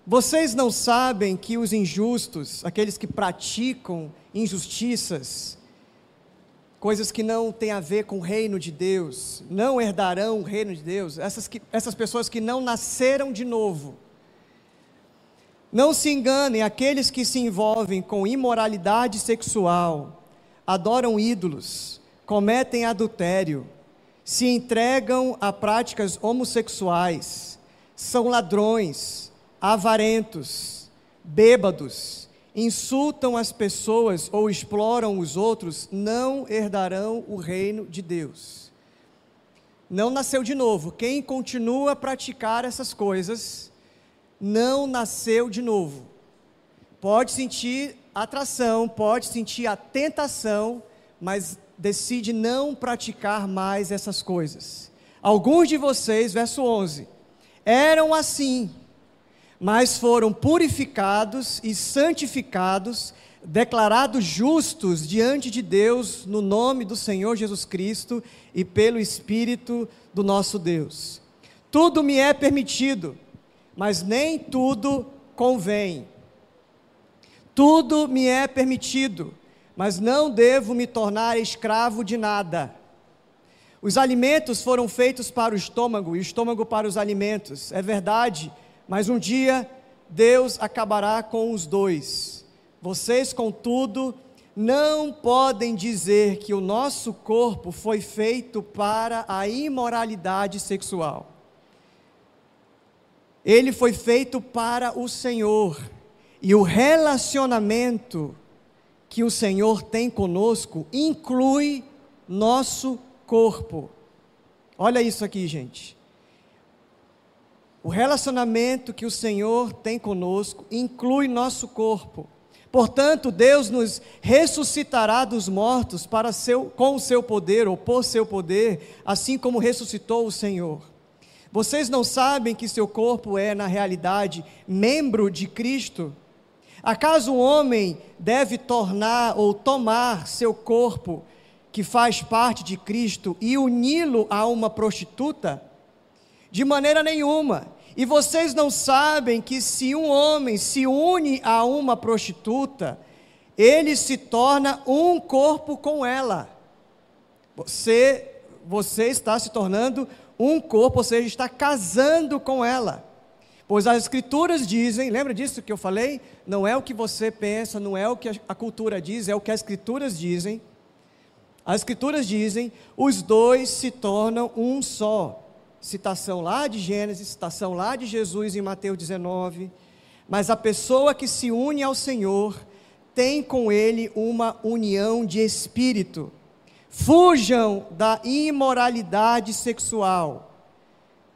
Vocês não sabem que os injustos, aqueles que praticam injustiças, coisas que não têm a ver com o reino de Deus, não herdarão o reino de Deus, essas, que, essas pessoas que não nasceram de novo. Não se enganem, aqueles que se envolvem com imoralidade sexual, adoram ídolos, cometem adultério, se entregam a práticas homossexuais, são ladrões, avarentos, bêbados, insultam as pessoas ou exploram os outros, não herdarão o reino de Deus. Não nasceu de novo. Quem continua a praticar essas coisas, não nasceu de novo. Pode sentir atração, pode sentir a tentação, mas decide não praticar mais essas coisas. Alguns de vocês, verso 11, eram assim mas foram purificados e santificados, declarados justos diante de Deus no nome do Senhor Jesus Cristo e pelo Espírito do nosso Deus. Tudo me é permitido, mas nem tudo convém. Tudo me é permitido, mas não devo me tornar escravo de nada. Os alimentos foram feitos para o estômago e o estômago para os alimentos. É verdade mas um dia Deus acabará com os dois. Vocês, contudo, não podem dizer que o nosso corpo foi feito para a imoralidade sexual. Ele foi feito para o Senhor. E o relacionamento que o Senhor tem conosco inclui nosso corpo. Olha isso aqui, gente. O relacionamento que o Senhor tem conosco inclui nosso corpo. Portanto, Deus nos ressuscitará dos mortos para seu, com o seu poder ou por seu poder, assim como ressuscitou o Senhor. Vocês não sabem que seu corpo é, na realidade, membro de Cristo? Acaso o homem deve tornar ou tomar seu corpo, que faz parte de Cristo, e uni-lo a uma prostituta? De maneira nenhuma. E vocês não sabem que se um homem se une a uma prostituta, ele se torna um corpo com ela. Você, você está se tornando um corpo, ou seja, está casando com ela. Pois as escrituras dizem, lembra disso que eu falei? Não é o que você pensa, não é o que a cultura diz, é o que as escrituras dizem. As escrituras dizem: os dois se tornam um só citação lá de Gênesis, citação lá de Jesus em Mateus 19. Mas a pessoa que se une ao Senhor tem com Ele uma união de espírito. Fujam da imoralidade sexual.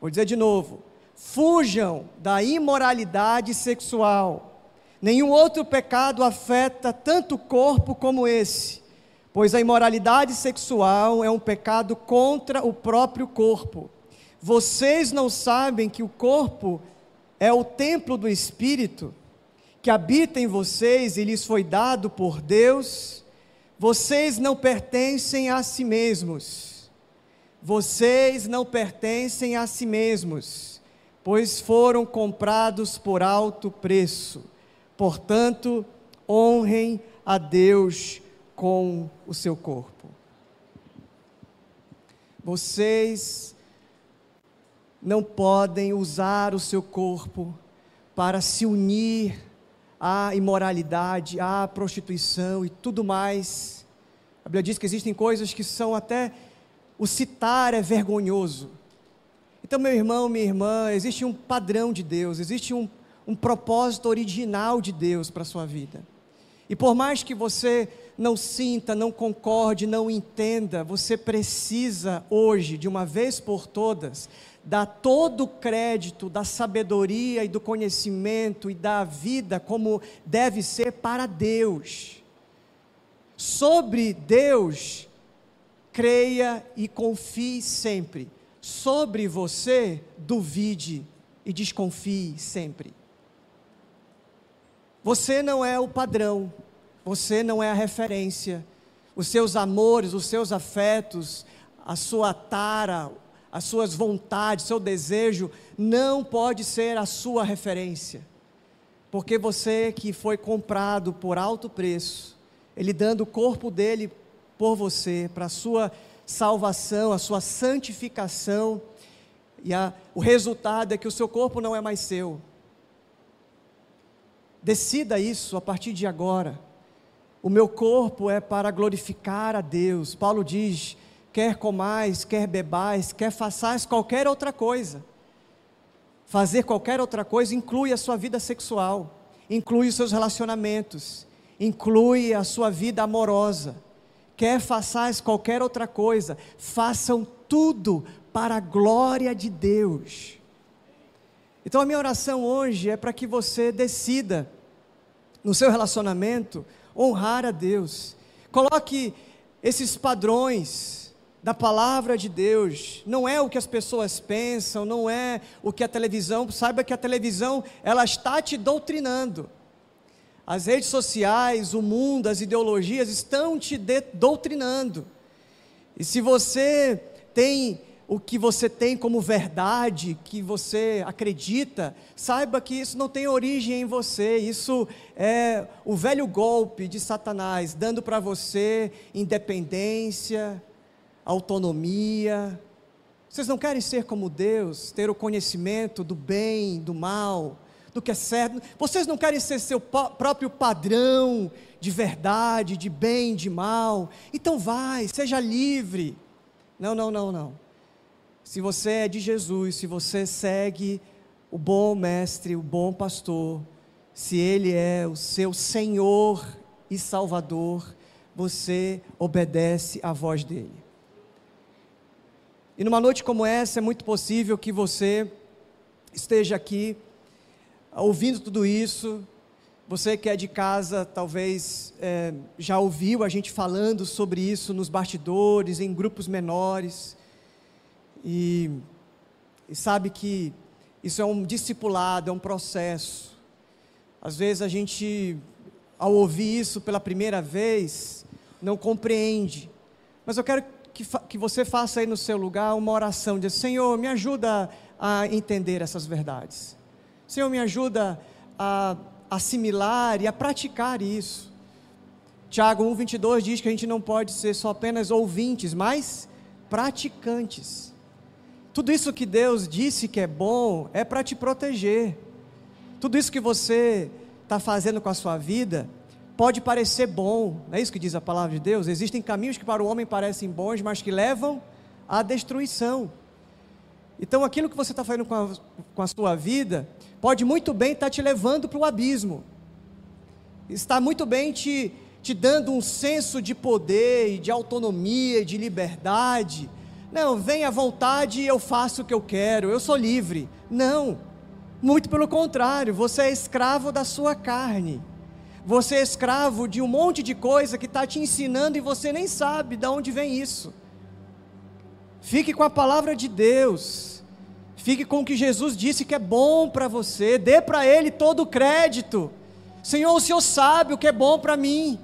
Vou dizer de novo: fujam da imoralidade sexual. Nenhum outro pecado afeta tanto o corpo como esse, pois a imoralidade sexual é um pecado contra o próprio corpo. Vocês não sabem que o corpo é o templo do Espírito que habita em vocês e lhes foi dado por Deus? Vocês não pertencem a si mesmos. Vocês não pertencem a si mesmos, pois foram comprados por alto preço. Portanto, honrem a Deus com o seu corpo. Vocês não podem usar o seu corpo para se unir à imoralidade, à prostituição e tudo mais. A Bíblia diz que existem coisas que são até o citar é vergonhoso. Então, meu irmão, minha irmã, existe um padrão de Deus, existe um, um propósito original de Deus para a sua vida. E por mais que você não sinta, não concorde, não entenda, você precisa hoje, de uma vez por todas, dá todo o crédito da sabedoria e do conhecimento e da vida como deve ser para Deus. Sobre Deus, creia e confie sempre. Sobre você, duvide e desconfie sempre. Você não é o padrão, você não é a referência. Os seus amores, os seus afetos, a sua tara, as suas vontades, seu desejo, não pode ser a sua referência. Porque você que foi comprado por alto preço, ele dando o corpo dele por você, para a sua salvação, a sua santificação, e a, o resultado é que o seu corpo não é mais seu. Decida isso a partir de agora. O meu corpo é para glorificar a Deus. Paulo diz: quer comais, quer bebais, quer façais qualquer outra coisa. Fazer qualquer outra coisa inclui a sua vida sexual, inclui os seus relacionamentos, inclui a sua vida amorosa. Quer façais qualquer outra coisa, façam tudo para a glória de Deus. Então a minha oração hoje é para que você decida, no seu relacionamento, honrar a Deus. Coloque esses padrões, da palavra de Deus, não é o que as pessoas pensam, não é o que a televisão, saiba que a televisão, ela está te doutrinando. As redes sociais, o mundo, as ideologias estão te doutrinando. E se você tem o que você tem como verdade, que você acredita, saiba que isso não tem origem em você, isso é o velho golpe de Satanás, dando para você independência, autonomia. Vocês não querem ser como Deus, ter o conhecimento do bem, do mal, do que é certo. Vocês não querem ser seu próprio padrão de verdade, de bem, de mal. Então vai, seja livre. Não, não, não, não. Se você é de Jesus, se você segue o bom mestre, o bom pastor, se ele é o seu Senhor e Salvador, você obedece à voz dele. E numa noite como essa, é muito possível que você esteja aqui ouvindo tudo isso. Você que é de casa, talvez é, já ouviu a gente falando sobre isso nos bastidores, em grupos menores, e, e sabe que isso é um discipulado, é um processo. Às vezes a gente, ao ouvir isso pela primeira vez, não compreende. Mas eu quero que, que você faça aí no seu lugar uma oração, diz, Senhor, me ajuda a entender essas verdades. Senhor, me ajuda a assimilar e a praticar isso. Tiago 1,22 diz que a gente não pode ser só apenas ouvintes, mas praticantes. Tudo isso que Deus disse que é bom é para te proteger. Tudo isso que você está fazendo com a sua vida pode parecer bom, não é isso que diz a palavra de Deus? Existem caminhos que para o homem parecem bons, mas que levam à destruição. Então, aquilo que você está fazendo com a, com a sua vida pode muito bem estar tá te levando para o abismo, está muito bem te, te dando um senso de poder, de autonomia, de liberdade. Não, vem à vontade e eu faço o que eu quero, eu sou livre. Não, muito pelo contrário, você é escravo da sua carne. Você é escravo de um monte de coisa que está te ensinando e você nem sabe de onde vem isso. Fique com a palavra de Deus. Fique com o que Jesus disse que é bom para você. Dê para Ele todo o crédito. Senhor, o Senhor sabe o que é bom para mim.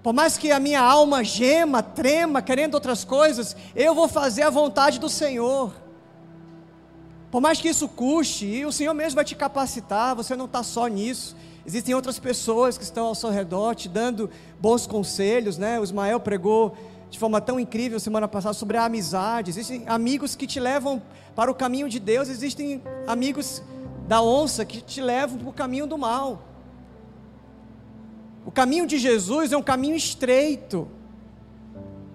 Por mais que a minha alma gema, trema, querendo outras coisas, eu vou fazer a vontade do Senhor. Por mais que isso custe, e o Senhor mesmo vai te capacitar, você não está só nisso. Existem outras pessoas que estão ao seu redor te dando bons conselhos, né? O Ismael pregou de forma tão incrível semana passada sobre a amizade. Existem amigos que te levam para o caminho de Deus, existem amigos da onça que te levam para o caminho do mal. O caminho de Jesus é um caminho estreito.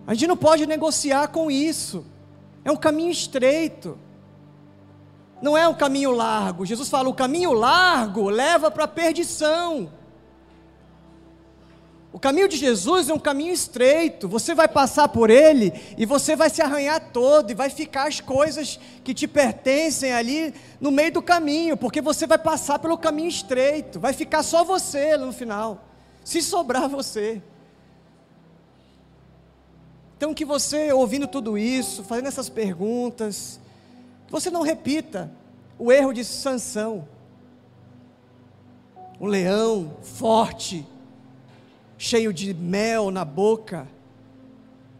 A gente não pode negociar com isso. É um caminho estreito não é um caminho largo. Jesus fala: o caminho largo leva para a perdição. O caminho de Jesus é um caminho estreito. Você vai passar por ele e você vai se arranhar todo e vai ficar as coisas que te pertencem ali no meio do caminho, porque você vai passar pelo caminho estreito. Vai ficar só você no final, se sobrar você. Então, que você, ouvindo tudo isso, fazendo essas perguntas, você não repita o erro de Sansão. Um leão forte, cheio de mel na boca,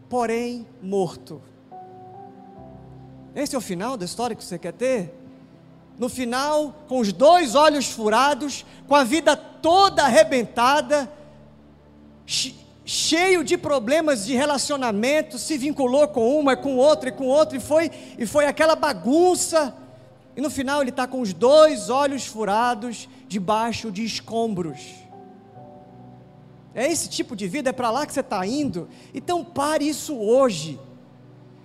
porém morto. Esse é o final da história que você quer ter? No final, com os dois olhos furados, com a vida toda arrebentada, cheio de problemas de relacionamento, se vinculou com uma, com outra e com outra, e foi, e foi aquela bagunça. E no final ele está com os dois olhos furados debaixo de escombros. É esse tipo de vida, é para lá que você está indo. Então pare isso hoje.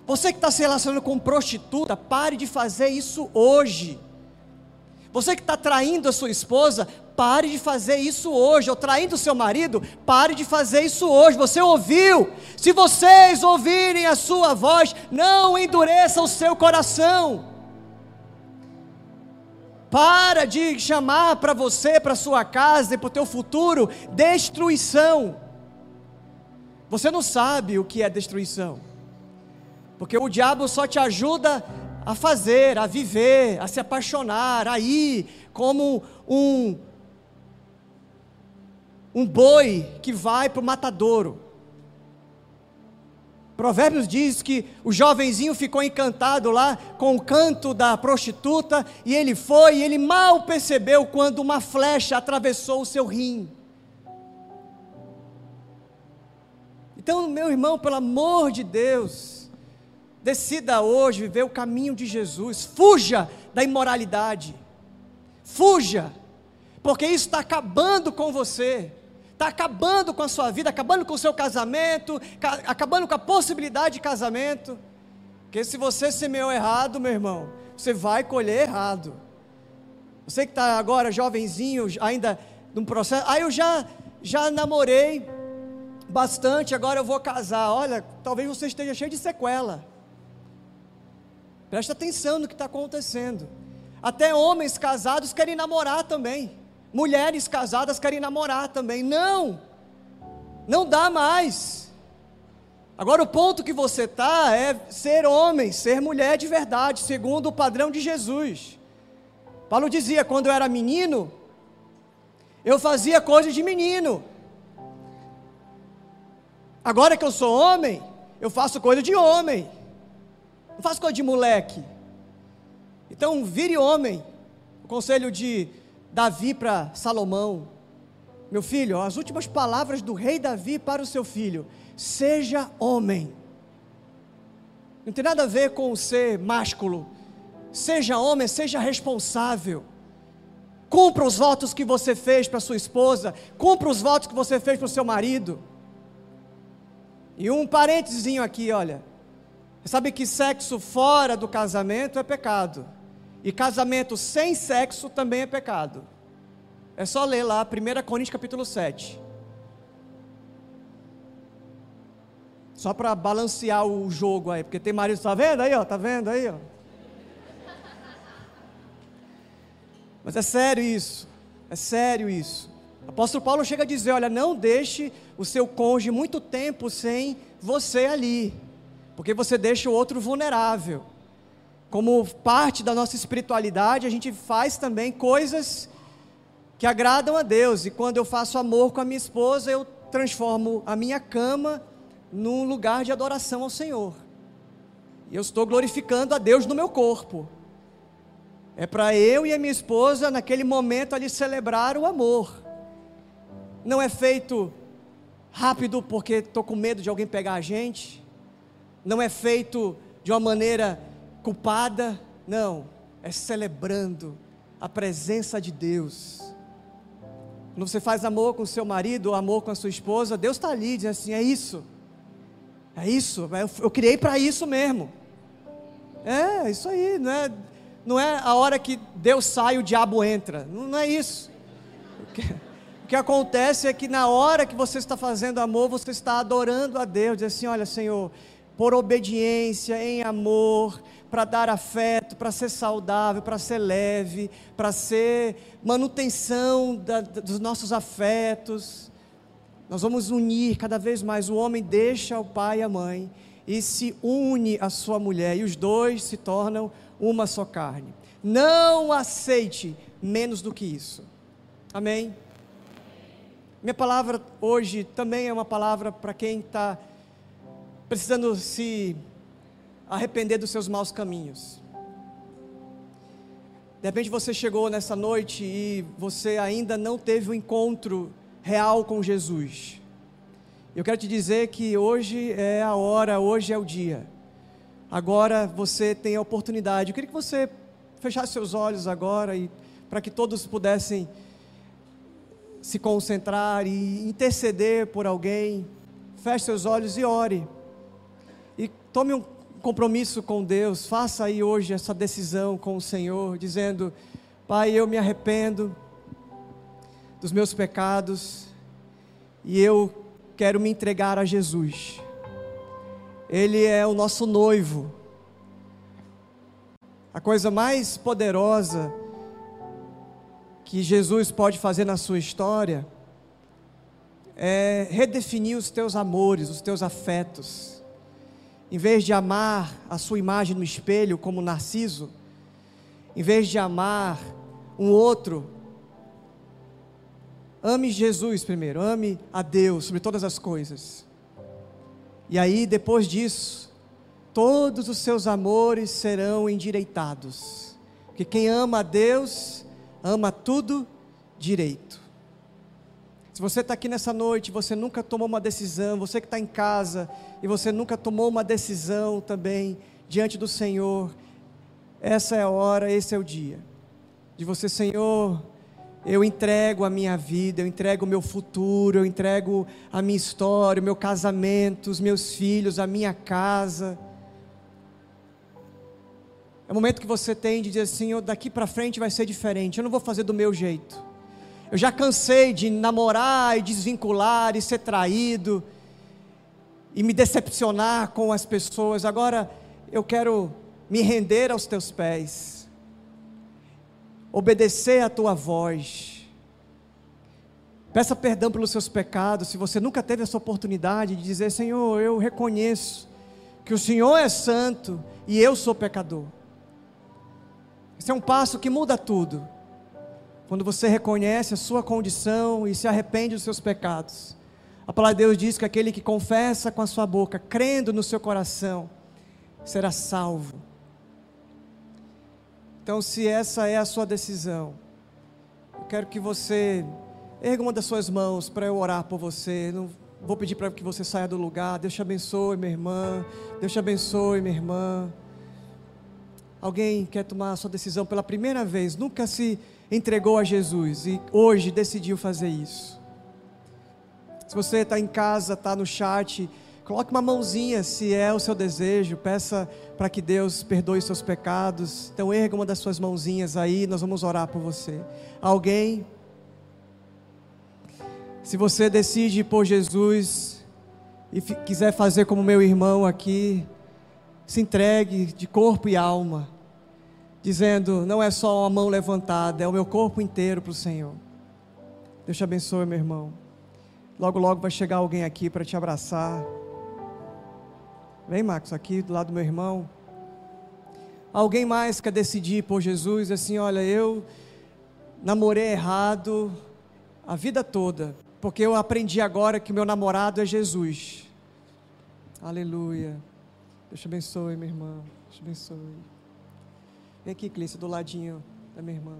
Você que está se relacionando com prostituta, pare de fazer isso hoje. Você que está traindo a sua esposa, pare de fazer isso hoje. Ou traindo o seu marido, pare de fazer isso hoje. Você ouviu? Se vocês ouvirem a sua voz, não endureça o seu coração. Para de chamar para você, para sua casa e para o teu futuro destruição. Você não sabe o que é destruição. Porque o diabo só te ajuda a fazer, a viver, a se apaixonar, a ir como um um boi que vai para o matadouro. Provérbios diz que o jovenzinho ficou encantado lá com o canto da prostituta e ele foi e ele mal percebeu quando uma flecha atravessou o seu rim. Então, meu irmão, pelo amor de Deus, decida hoje viver o caminho de Jesus, fuja da imoralidade, Fuja, porque isso está acabando com você, está acabando com a sua vida, acabando com o seu casamento, acabando com a possibilidade de casamento. Porque se você semeou errado, meu irmão, você vai colher errado. Você que está agora jovenzinho, ainda num processo, aí ah, eu já, já namorei bastante, agora eu vou casar. Olha, talvez você esteja cheio de sequela. Presta atenção no que está acontecendo. Até homens casados querem namorar também. Mulheres casadas querem namorar também. Não! Não dá mais. Agora, o ponto que você está é ser homem, ser mulher de verdade, segundo o padrão de Jesus. Paulo dizia: quando eu era menino, eu fazia coisas de menino. Agora que eu sou homem, eu faço coisa de homem. Não faço coisa de moleque. Então, vire homem. O conselho de Davi para Salomão. Meu filho, as últimas palavras do rei Davi para o seu filho: seja homem. Não tem nada a ver com ser másculo, Seja homem, seja responsável. Cumpra os votos que você fez para sua esposa, cumpra os votos que você fez para o seu marido. E um parênteses aqui, olha. Sabe que sexo fora do casamento é pecado. E casamento sem sexo também é pecado. É só ler lá 1 Coríntios capítulo 7. Só para balancear o jogo aí, porque tem marido, tá vendo aí, ó, tá vendo aí, ó. Mas é sério isso, é sério isso. Apóstolo Paulo chega a dizer: olha, não deixe o seu cônjuge muito tempo sem você ali, porque você deixa o outro vulnerável. Como parte da nossa espiritualidade, a gente faz também coisas que agradam a Deus, e quando eu faço amor com a minha esposa, eu transformo a minha cama num lugar de adoração ao Senhor. E eu estou glorificando a Deus no meu corpo. É para eu e a minha esposa, naquele momento, ali celebrar o amor. Não é feito rápido porque estou com medo de alguém pegar a gente. Não é feito de uma maneira culpada. Não. É celebrando a presença de Deus. Quando você faz amor com seu marido ou amor com a sua esposa, Deus está ali dizendo assim: é isso. É isso. Eu, eu criei para isso mesmo. É, isso aí. Não é não é a hora que Deus sai o diabo entra. Não, não é isso. O que, o que, acontece é que na hora que você está fazendo amor, você está adorando a Deus. Diz assim: olha, Senhor, por obediência, em amor, para dar afeto, para ser saudável, para ser leve, para ser manutenção da, dos nossos afetos. Nós vamos unir cada vez mais. O homem deixa o pai e a mãe e se une à sua mulher, e os dois se tornam uma só carne. Não aceite menos do que isso. Amém? Minha palavra hoje também é uma palavra para quem está precisando se arrepender dos seus maus caminhos. De repente você chegou nessa noite e você ainda não teve um encontro real com Jesus. Eu quero te dizer que hoje é a hora, hoje é o dia Agora você tem a oportunidade. Eu queria que você fechasse seus olhos agora e para que todos pudessem se concentrar e interceder por alguém. Feche seus olhos e ore. Tome um compromisso com Deus. Faça aí hoje essa decisão com o Senhor, dizendo: Pai, eu me arrependo dos meus pecados e eu quero me entregar a Jesus. Ele é o nosso noivo. A coisa mais poderosa que Jesus pode fazer na sua história é redefinir os teus amores, os teus afetos. Em vez de amar a sua imagem no espelho como Narciso, em vez de amar um outro, ame Jesus primeiro, ame a Deus sobre todas as coisas. E aí, depois disso, todos os seus amores serão endireitados. Porque quem ama a Deus, ama tudo direito. Se você está aqui nessa noite, você nunca tomou uma decisão, você que está em casa e você nunca tomou uma decisão também diante do Senhor, essa é a hora, esse é o dia. de você, Senhor, eu entrego a minha vida, eu entrego o meu futuro, eu entrego a minha história, o meu casamento, os meus filhos, a minha casa. É o momento que você tem de dizer assim: daqui para frente vai ser diferente, eu não vou fazer do meu jeito. Eu já cansei de namorar e desvincular e ser traído e me decepcionar com as pessoas. Agora eu quero me render aos teus pés, obedecer à tua voz. Peça perdão pelos seus pecados, se você nunca teve essa oportunidade de dizer: Senhor, eu reconheço que o Senhor é santo e eu sou pecador. Esse é um passo que muda tudo. Quando você reconhece a sua condição e se arrepende dos seus pecados. A palavra de Deus diz que aquele que confessa com a sua boca, crendo no seu coração, será salvo. Então, se essa é a sua decisão, eu quero que você erga uma das suas mãos para eu orar por você. Não vou pedir para que você saia do lugar. Deus te abençoe, minha irmã. Deus te abençoe, minha irmã. Alguém quer tomar a sua decisão pela primeira vez, nunca se entregou a Jesus e hoje decidiu fazer isso. Se você está em casa, está no chat, coloque uma mãozinha se é o seu desejo, peça para que Deus perdoe seus pecados. Então erga uma das suas mãozinhas aí, nós vamos orar por você. Alguém? Se você decide por Jesus e quiser fazer como meu irmão aqui, se entregue de corpo e alma dizendo: não é só uma mão levantada, é o meu corpo inteiro para o Senhor. Deus te abençoe, meu irmão. Logo, logo vai chegar alguém aqui para te abraçar. Vem, Marcos, aqui do lado do meu irmão. Alguém mais quer decidir por Jesus, assim, olha, eu namorei errado a vida toda, porque eu aprendi agora que meu namorado é Jesus. Aleluia. Deus te abençoe, minha irmã. Deus te abençoe. Vem aqui, Clícia, do ladinho da minha irmã.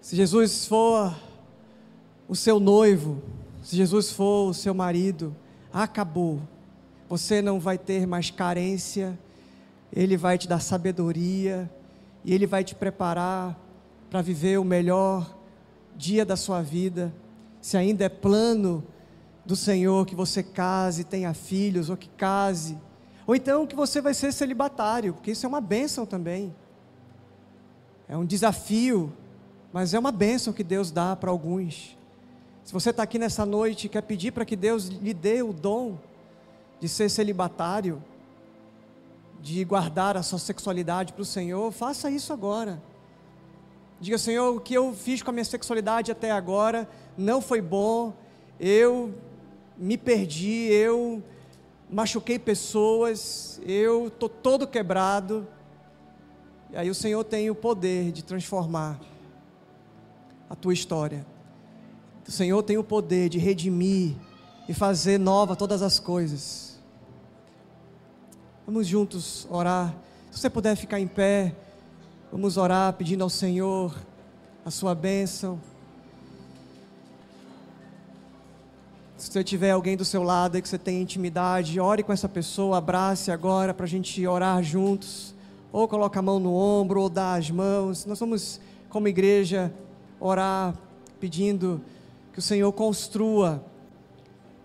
Se Jesus for o seu noivo, se Jesus for o seu marido, acabou. Você não vai ter mais carência, Ele vai te dar sabedoria, e Ele vai te preparar para viver o melhor dia da sua vida. Se ainda é plano do Senhor que você case, tenha filhos, ou que case, ou então que você vai ser celibatário, porque isso é uma bênção também. É um desafio, mas é uma bênção que Deus dá para alguns. Se você está aqui nessa noite e quer pedir para que Deus lhe dê o dom de ser celibatário, de guardar a sua sexualidade para o Senhor, faça isso agora. Diga, Senhor, o que eu fiz com a minha sexualidade até agora não foi bom, eu me perdi, eu machuquei pessoas, eu estou todo quebrado. E aí o Senhor tem o poder de transformar a tua história. O Senhor tem o poder de redimir e fazer nova todas as coisas. Vamos juntos orar. Se você puder ficar em pé, vamos orar pedindo ao Senhor a sua bênção. Se você tiver alguém do seu lado e que você tem intimidade, ore com essa pessoa, abrace agora para a gente orar juntos. Ou coloca a mão no ombro, ou dá as mãos. Nós vamos, como igreja, orar pedindo que o Senhor construa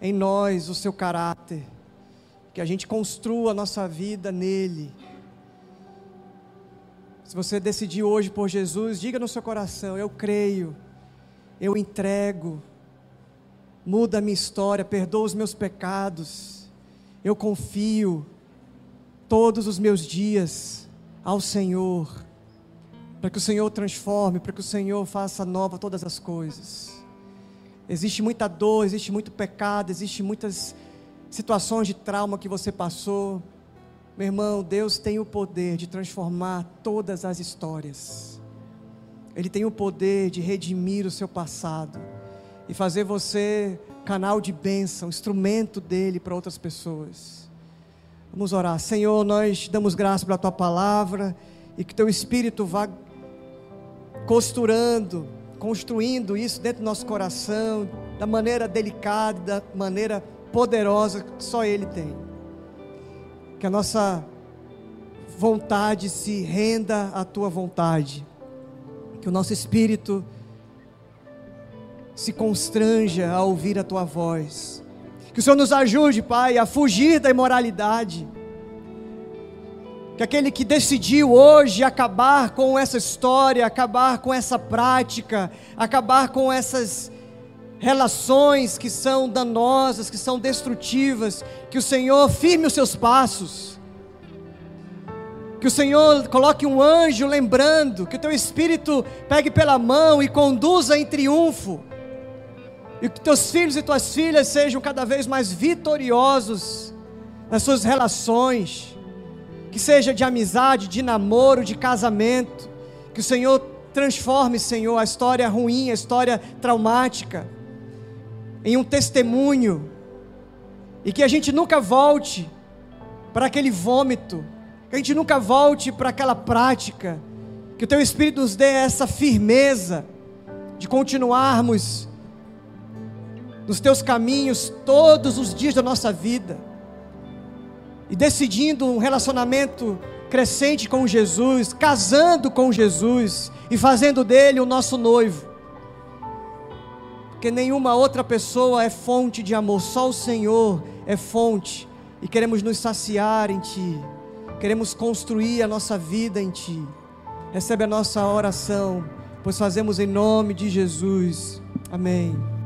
em nós o seu caráter, que a gente construa a nossa vida nele. Se você decidir hoje por Jesus, diga no seu coração: Eu creio, eu entrego muda a minha história, perdoa os meus pecados. Eu confio todos os meus dias ao Senhor, para que o Senhor transforme, para que o Senhor faça nova todas as coisas. Existe muita dor, existe muito pecado, existe muitas situações de trauma que você passou. Meu irmão, Deus tem o poder de transformar todas as histórias. Ele tem o poder de redimir o seu passado e fazer você canal de bênção, instrumento dele para outras pessoas. Vamos orar. Senhor, nós damos graça pela tua palavra e que teu espírito vá costurando, construindo isso dentro do nosso coração, da maneira delicada, da maneira poderosa que só ele tem. Que a nossa vontade se renda à tua vontade Que o nosso espírito se constranja a ouvir a tua voz. Que o Senhor nos ajude, Pai, a fugir da imoralidade. Que aquele que decidiu hoje acabar com essa história, acabar com essa prática, acabar com essas relações que são danosas, que são destrutivas, que o Senhor firme os seus passos. Que o Senhor coloque um anjo lembrando, que o teu espírito pegue pela mão e conduza em triunfo. E que teus filhos e tuas filhas sejam cada vez mais vitoriosos nas suas relações, que seja de amizade, de namoro, de casamento, que o Senhor transforme, Senhor, a história ruim, a história traumática, em um testemunho, e que a gente nunca volte para aquele vômito, que a gente nunca volte para aquela prática, que o Teu Espírito nos dê essa firmeza de continuarmos nos teus caminhos todos os dias da nossa vida, e decidindo um relacionamento crescente com Jesus, casando com Jesus e fazendo dele o nosso noivo. Porque nenhuma outra pessoa é fonte de amor, só o Senhor é fonte, e queremos nos saciar em Ti, queremos construir a nossa vida em Ti. Recebe a nossa oração, pois fazemos em nome de Jesus. Amém.